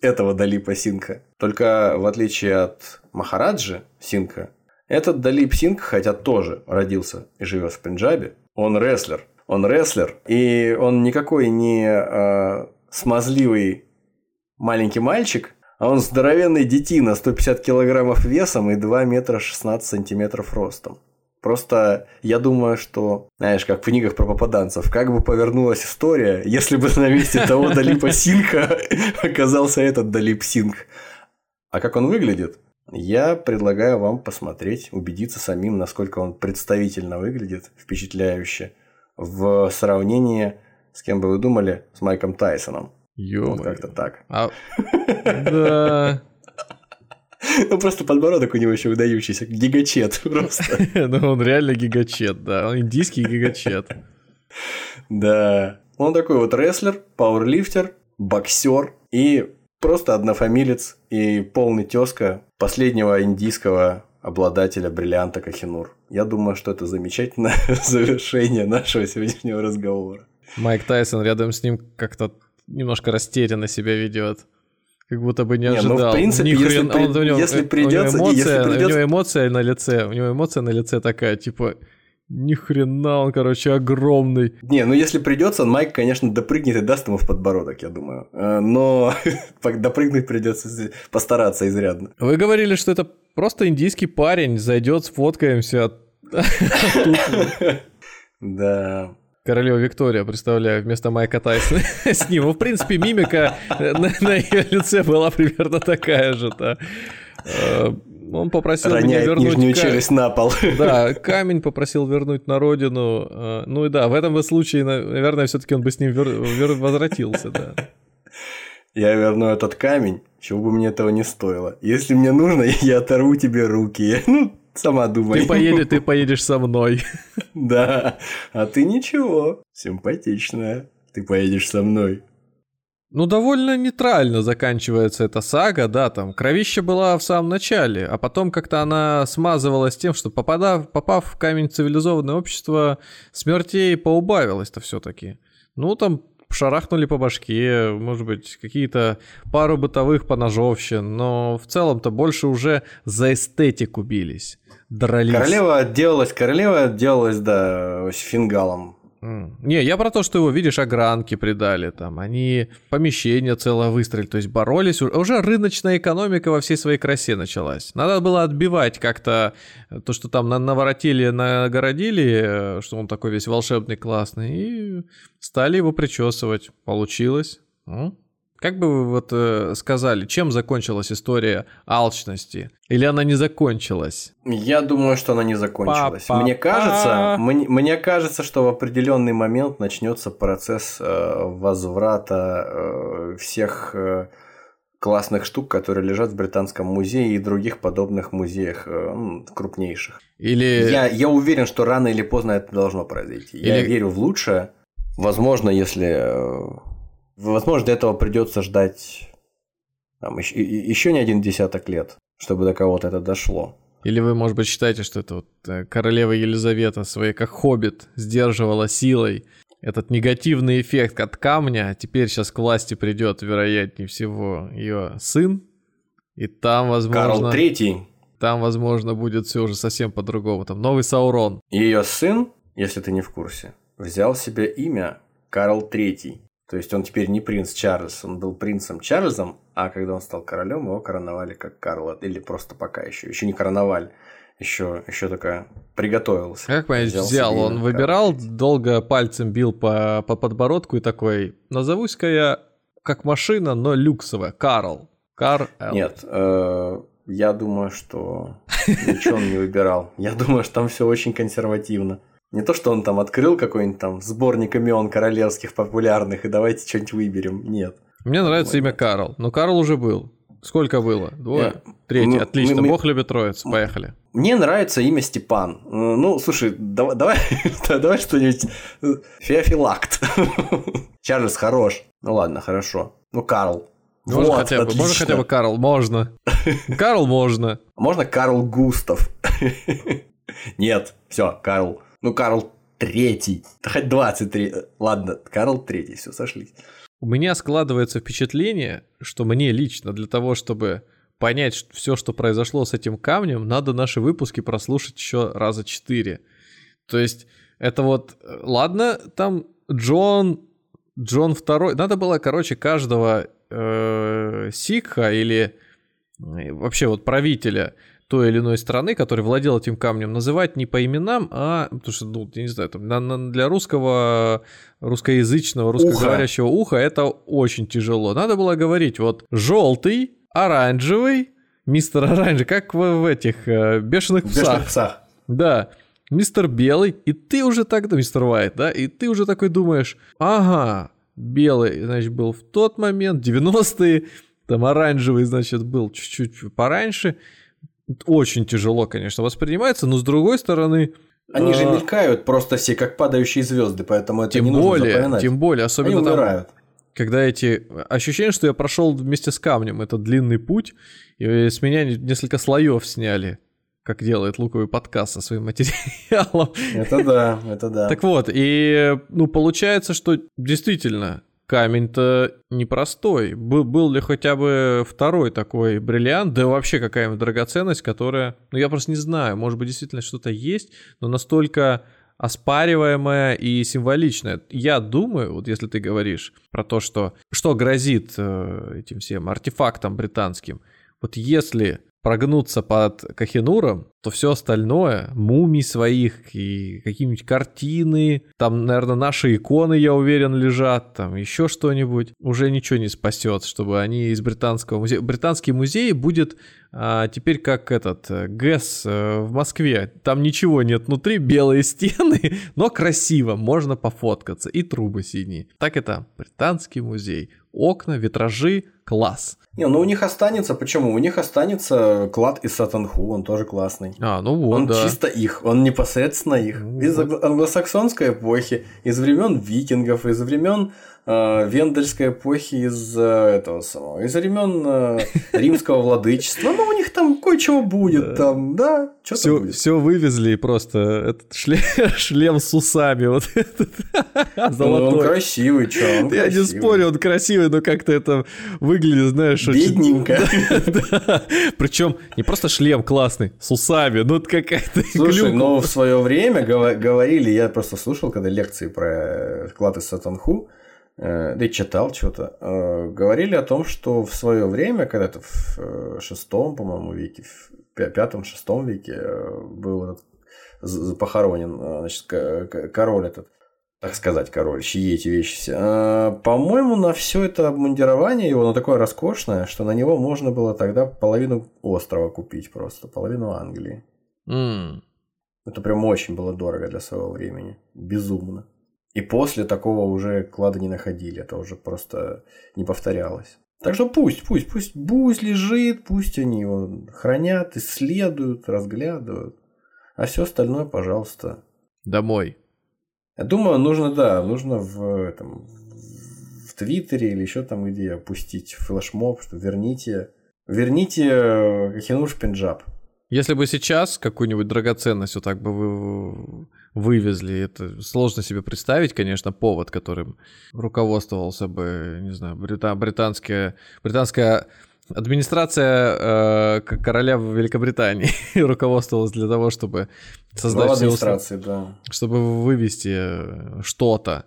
этого Далипа Синха. Только в отличие от Махараджи Синха, этот Далип Синг, хотя тоже родился и живет в Пенджабе, он рестлер. Он рестлер, и он никакой не э, смазливый маленький мальчик, а он здоровенный детина, 150 килограммов весом и 2 метра 16 сантиметров ростом. Просто я думаю, что, знаешь, как в книгах про попаданцев, как бы повернулась история, если бы на месте того Далипа Синха оказался этот Далип Синг. А как он выглядит? Я предлагаю вам посмотреть, убедиться самим, насколько он представительно выглядит, впечатляюще, в сравнении с кем бы вы думали, с Майком Тайсоном. Ё Вот как-то так. А... Да. Ну, просто подбородок у него еще выдающийся, гигачет просто. Ну, он реально гигачет, да, он индийский гигачет. Да. Он такой вот рестлер, пауэрлифтер, боксер и просто однофамилец и полный тезка последнего индийского обладателя бриллианта Кахинур. Я думаю, что это замечательное завершение нашего сегодняшнего разговора. Майк Тайсон рядом с ним как-то немножко растерянно себя ведет. Как будто бы не ожидал. Не, ну, в принципе, Ни если, хрен... при... он, у него, если придется... У него, эмоция, если придется... у него эмоция на лице, у него эмоция на лице такая, типа, ни хрена он, короче, огромный. Не, ну если придется, Майк, конечно, допрыгнет и даст ему в подбородок, я думаю. Э, но допрыгнуть придется постараться изрядно. Вы говорили, что это просто индийский парень, зайдет, сфоткаемся. Да. Королева Виктория, представляю, вместо Майка Тайсона с ним. Ну, в принципе, мимика на, ее лице была примерно такая же. Да. Э, он попросил Роняет меня вернуть... нижнюю кам... челюсть на пол. Да, камень попросил вернуть на родину. Э, ну и да, в этом случае, наверное, все-таки он бы с ним вер... Вер... возвратился, да. Я верну этот камень, чего бы мне этого не стоило. Если мне нужно, я оторву тебе руки. Ну, сама думай. Ты, поедешь, ты поедешь со мной. Да, а ты ничего, симпатичная. Ты поедешь со мной. Ну, довольно нейтрально заканчивается эта сага, да, там кровища была в самом начале, а потом как-то она смазывалась тем, что попадав, попав в камень цивилизованное общество, смертей поубавилось-то все-таки. Ну, там шарахнули по башке, может быть, какие-то пару бытовых поножовщин, но в целом-то больше уже за эстетику бились, дрались. Королева отделалась, королева отделалась, да, фингалом не, я про то, что его, видишь, огранки придали, там, они помещение целое выстроили, то есть боролись, уже рыночная экономика во всей своей красе началась. Надо было отбивать как-то то, что там наворотили, нагородили, э, что он такой весь волшебный, классный, и стали его причесывать. Получилось. Как бы вы вот э, сказали, чем закончилась история алчности? Или она не закончилась? Я думаю, что она не закончилась. Па-па-па. Мне кажется, мне, мне кажется, что в определенный момент начнется процесс э, возврата э, всех э, классных штук, которые лежат в Британском музее и других подобных музеях э, м, крупнейших. Или... Я, я уверен, что рано или поздно это должно произойти. Я Или- верю в лучшее. Возможно, если... Возможно, для этого придется ждать там, еще, еще не один десяток лет, чтобы до кого-то это дошло. Или вы, может быть, считаете, что это вот э, королева Елизавета своей, как хоббит, сдерживала силой этот негативный эффект от камня, а теперь сейчас к власти придет, вероятнее всего, ее сын, и там, возможно, Карл Третий там, возможно, будет все уже совсем по-другому. Там новый Саурон. ее сын, если ты не в курсе, взял себе имя Карл Третий. То есть он теперь не принц Чарльз, он был принцем Чарльзом, а когда он стал королем, его короновали как Карла, или просто пока еще, еще не короновали, еще, еще только приготовился. Как понять, Взял взял? Он имя выбирал, долго пальцем бил по, по подбородку и такой, назовусь-ка я как машина, но люксовая. Карл. Карл. Нет, э, я думаю, что ничего он не выбирал. Я думаю, что там все очень консервативно. Не то, что он там открыл какой-нибудь там сборник имен королевских популярных и давайте что-нибудь выберем. Нет. Мне нравится Ой, имя Карл. Но Карл уже был. Сколько было? Двое? Я- Третий. мы- Отлично. мы- Бог любит троицу. Поехали. Мне нравится имя Степан. Ну, слушай, давай, давай, давай что-нибудь. Феофилакт. Чарльз хорош. Ну ладно, хорошо. Ну, Карл. Можно Вот, хотя бы, можно хотя бы Карл? Можно. Карл можно. Можно Карл Густав? Нет, все, Карл. Ну, Карл Третий. Хоть 23. Ладно, Карл Третий, все, сошлись. У меня складывается впечатление, что мне лично для того, чтобы понять все, что произошло с этим камнем, надо наши выпуски прослушать еще раза четыре. То есть это вот, э, ладно, там Джон, Джон второй, надо было, короче, каждого э, сикха или э, вообще вот правителя той или иной страны, который владел этим камнем, называть не по именам, а потому что, ну, я не знаю, там, на- на- для русского, русскоязычного, русскоговорящего уха это очень тяжело. Надо было говорить вот желтый, оранжевый, мистер оранжевый, как в, в этих э, бешеных псах. бешеных псах. Да, мистер Белый, и ты уже тогда, мистер Уайт, да, и ты уже такой думаешь, ага, белый, значит, был в тот момент, 90-е, там оранжевый, значит, был чуть-чуть пораньше. Очень тяжело, конечно, воспринимается, но с другой стороны, Они же а, мелькают просто все как падающие звезды, поэтому это тем не нужно более, запоминать. тем более, Они особенно там, умирают. когда эти ощущение, что я прошел вместе с камнем этот длинный путь, и с меня несколько слоев сняли, как делает луковый подкаст со своим материалом. Это да, это да. Так вот, и ну получается, что действительно камень-то непростой. Был, был ли хотя бы второй такой бриллиант, да вообще какая-нибудь драгоценность, которая, ну я просто не знаю, может быть действительно что-то есть, но настолько оспариваемая и символичная. Я думаю, вот если ты говоришь про то, что, что грозит э, этим всем артефактам британским, вот если прогнуться под Кахенуром, то все остальное, мумий своих и какие-нибудь картины, там, наверное, наши иконы, я уверен, лежат, там еще что-нибудь, уже ничего не спасет, чтобы они из британского музея... Британский музей будет а, теперь как этот э, ГЭС э, в Москве. Там ничего нет внутри, белые стены, но красиво, можно пофоткаться, и трубы синие. Так это британский музей. Окна, витражи, класс. Не, ну у них останется, почему? У них останется клад из Сатанху, он тоже классный. А, ну вот, Он да. чисто их, он непосредственно их. Ну Из англосаксонской эпохи, из времен викингов, из времен э, эпохи, из э, этого самого, из времен э, римского владычества. Ну, у них там кое-чего будет, там, да, что-то Все, все вывезли, и просто этот шлем, шлем с усами, вот этот Ну, он золотой. красивый, чё, он Я не красивый. спорю, он красивый, но как-то это выглядит, знаешь, очень... Бедненько. Да. Причем не просто шлем классный, с усами, ну это какая-то Слушай, ну в свое время говорили, я просто слушал, когда лекции про э, клад из Сатанху, да и читал что-то, э, говорили о том, что в свое время, когда-то в э, шестом, по-моему, веке, в пя- пятом-шестом веке э, был этот похоронен, э, значит, король этот. так сказать, король, чьи эти вещи все. А, по-моему, на все это обмундирование его, оно такое роскошное, что на него можно было тогда половину острова купить просто, половину Англии. М. Это прям очень было дорого для своего времени. Безумно. И после такого уже клада не находили. Это уже просто не повторялось. Так что пусть, пусть, пусть, пусть лежит, пусть они его хранят, исследуют, разглядывают. А все остальное, пожалуйста. Домой. Я думаю, нужно, да, нужно в этом в Твиттере или еще там где опустить флешмоб, что верните, верните э, Кахинуш Пенджаб. Если бы сейчас какую-нибудь драгоценность вот так бы вы вывезли, это сложно себе представить, конечно, повод, которым руководствовался бы, не знаю, брита- британская, британская администрация э, короля в Великобритании руководствовалась для того, чтобы создать Глава все администрации, да. чтобы вывести э, что-то.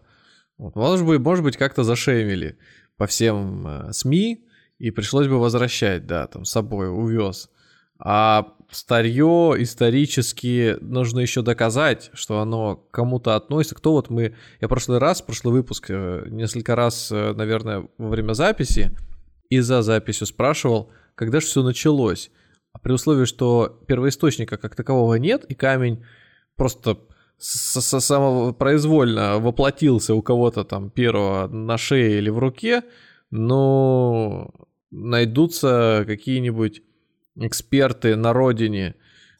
Вот. Может быть, может быть, как-то зашеймили по всем э, СМИ, и пришлось бы возвращать, да, там, с собой увез. А старье исторически нужно еще доказать, что оно кому-то относится. Кто вот мы... Я прошлый раз, прошлый выпуск, э, несколько раз, э, наверное, во время записи и за записью спрашивал, когда же все началось. А при условии, что первоисточника как такового нет, и камень просто с- с- самого произвольно воплотился у кого-то там первого на шее или в руке, но найдутся какие-нибудь эксперты на родине,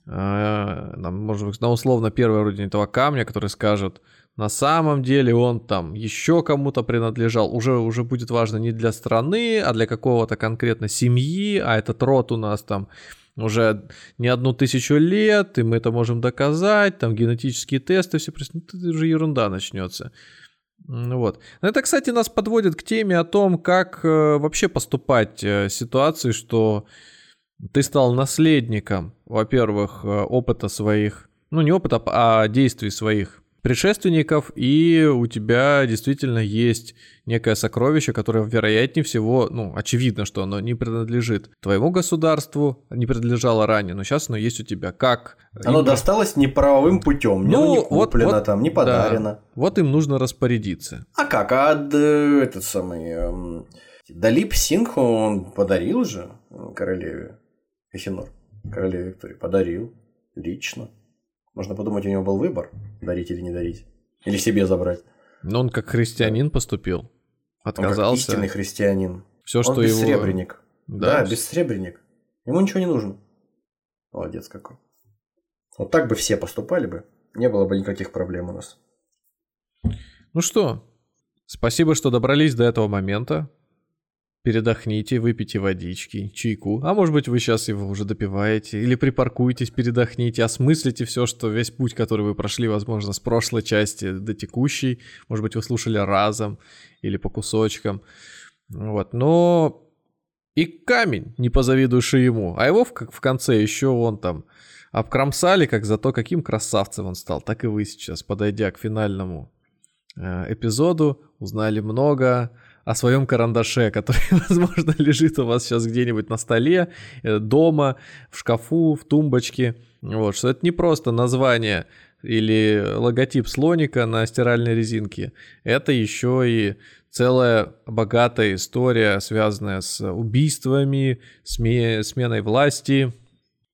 э, может быть, на условно первой родине этого камня, который скажет, на самом деле он там еще кому-то принадлежал, уже, уже будет важно не для страны, а для какого-то конкретно семьи, а этот род у нас там уже не одну тысячу лет, и мы это можем доказать, там генетические тесты, все, ну, это уже ерунда начнется. Вот. Это, кстати, нас подводит к теме о том, как э, вообще поступать э, в ситуации, что ты стал наследником, во-первых, э, опыта своих, ну не опыта, а действий своих предшественников, и у тебя действительно есть некое сокровище, которое, вероятнее всего, ну, очевидно, что оно не принадлежит твоему государству, не принадлежало ранее, но сейчас оно есть у тебя. Как? Оно Им- досталось неправовым путем. Ну, не вот- куплено вот, там, не да. подарено. Вот им нужно распорядиться. А как? А д- этот самый... эм, Далип Сингху он подарил же э, королеве Эхинор. Королеве Виктории. Подарил. Лично. Можно подумать, у него был выбор, дарить или не дарить. Или себе забрать. Но он как христианин поступил. Он как Отказался. истинный христианин. Все, он что его... бессребренник. Да, Да, бессребренник. Ему ничего не нужно. Молодец какой. Вот так бы все поступали бы. Не было бы никаких проблем у нас. Ну что, спасибо, что добрались до этого момента. Передохните, выпейте водички, чайку. А может быть, вы сейчас его уже допиваете. Или припаркуйтесь, передохните, осмыслите все, что весь путь, который вы прошли, возможно, с прошлой части до текущей. Может быть, вы слушали разом или по кусочкам. Вот, но и камень, не позавидуешь ему. А его в, в конце еще он там обкромсали, как за то, каким красавцем он стал. Так и вы сейчас, подойдя к финальному э, эпизоду, узнали много о своем карандаше, который, возможно, лежит у вас сейчас где-нибудь на столе, э, дома, в шкафу, в тумбочке. Вот, что это не просто название или логотип слоника на стиральной резинке, это еще и целая богатая история, связанная с убийствами, сме- сменой власти,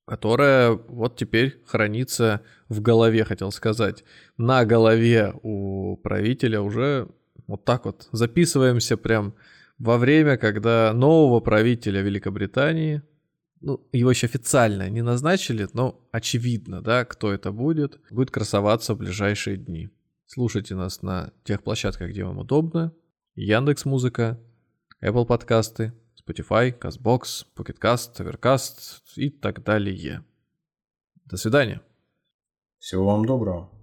которая вот теперь хранится в голове, хотел сказать, на голове у правителя уже вот так вот. Записываемся прям во время, когда нового правителя Великобритании, ну, его еще официально не назначили, но очевидно, да, кто это будет, будет красоваться в ближайшие дни. Слушайте нас на тех площадках, где вам удобно. Яндекс Музыка, Apple подкасты, Spotify, CastBox, PocketCast, Overcast и так далее. До свидания. Всего вам доброго.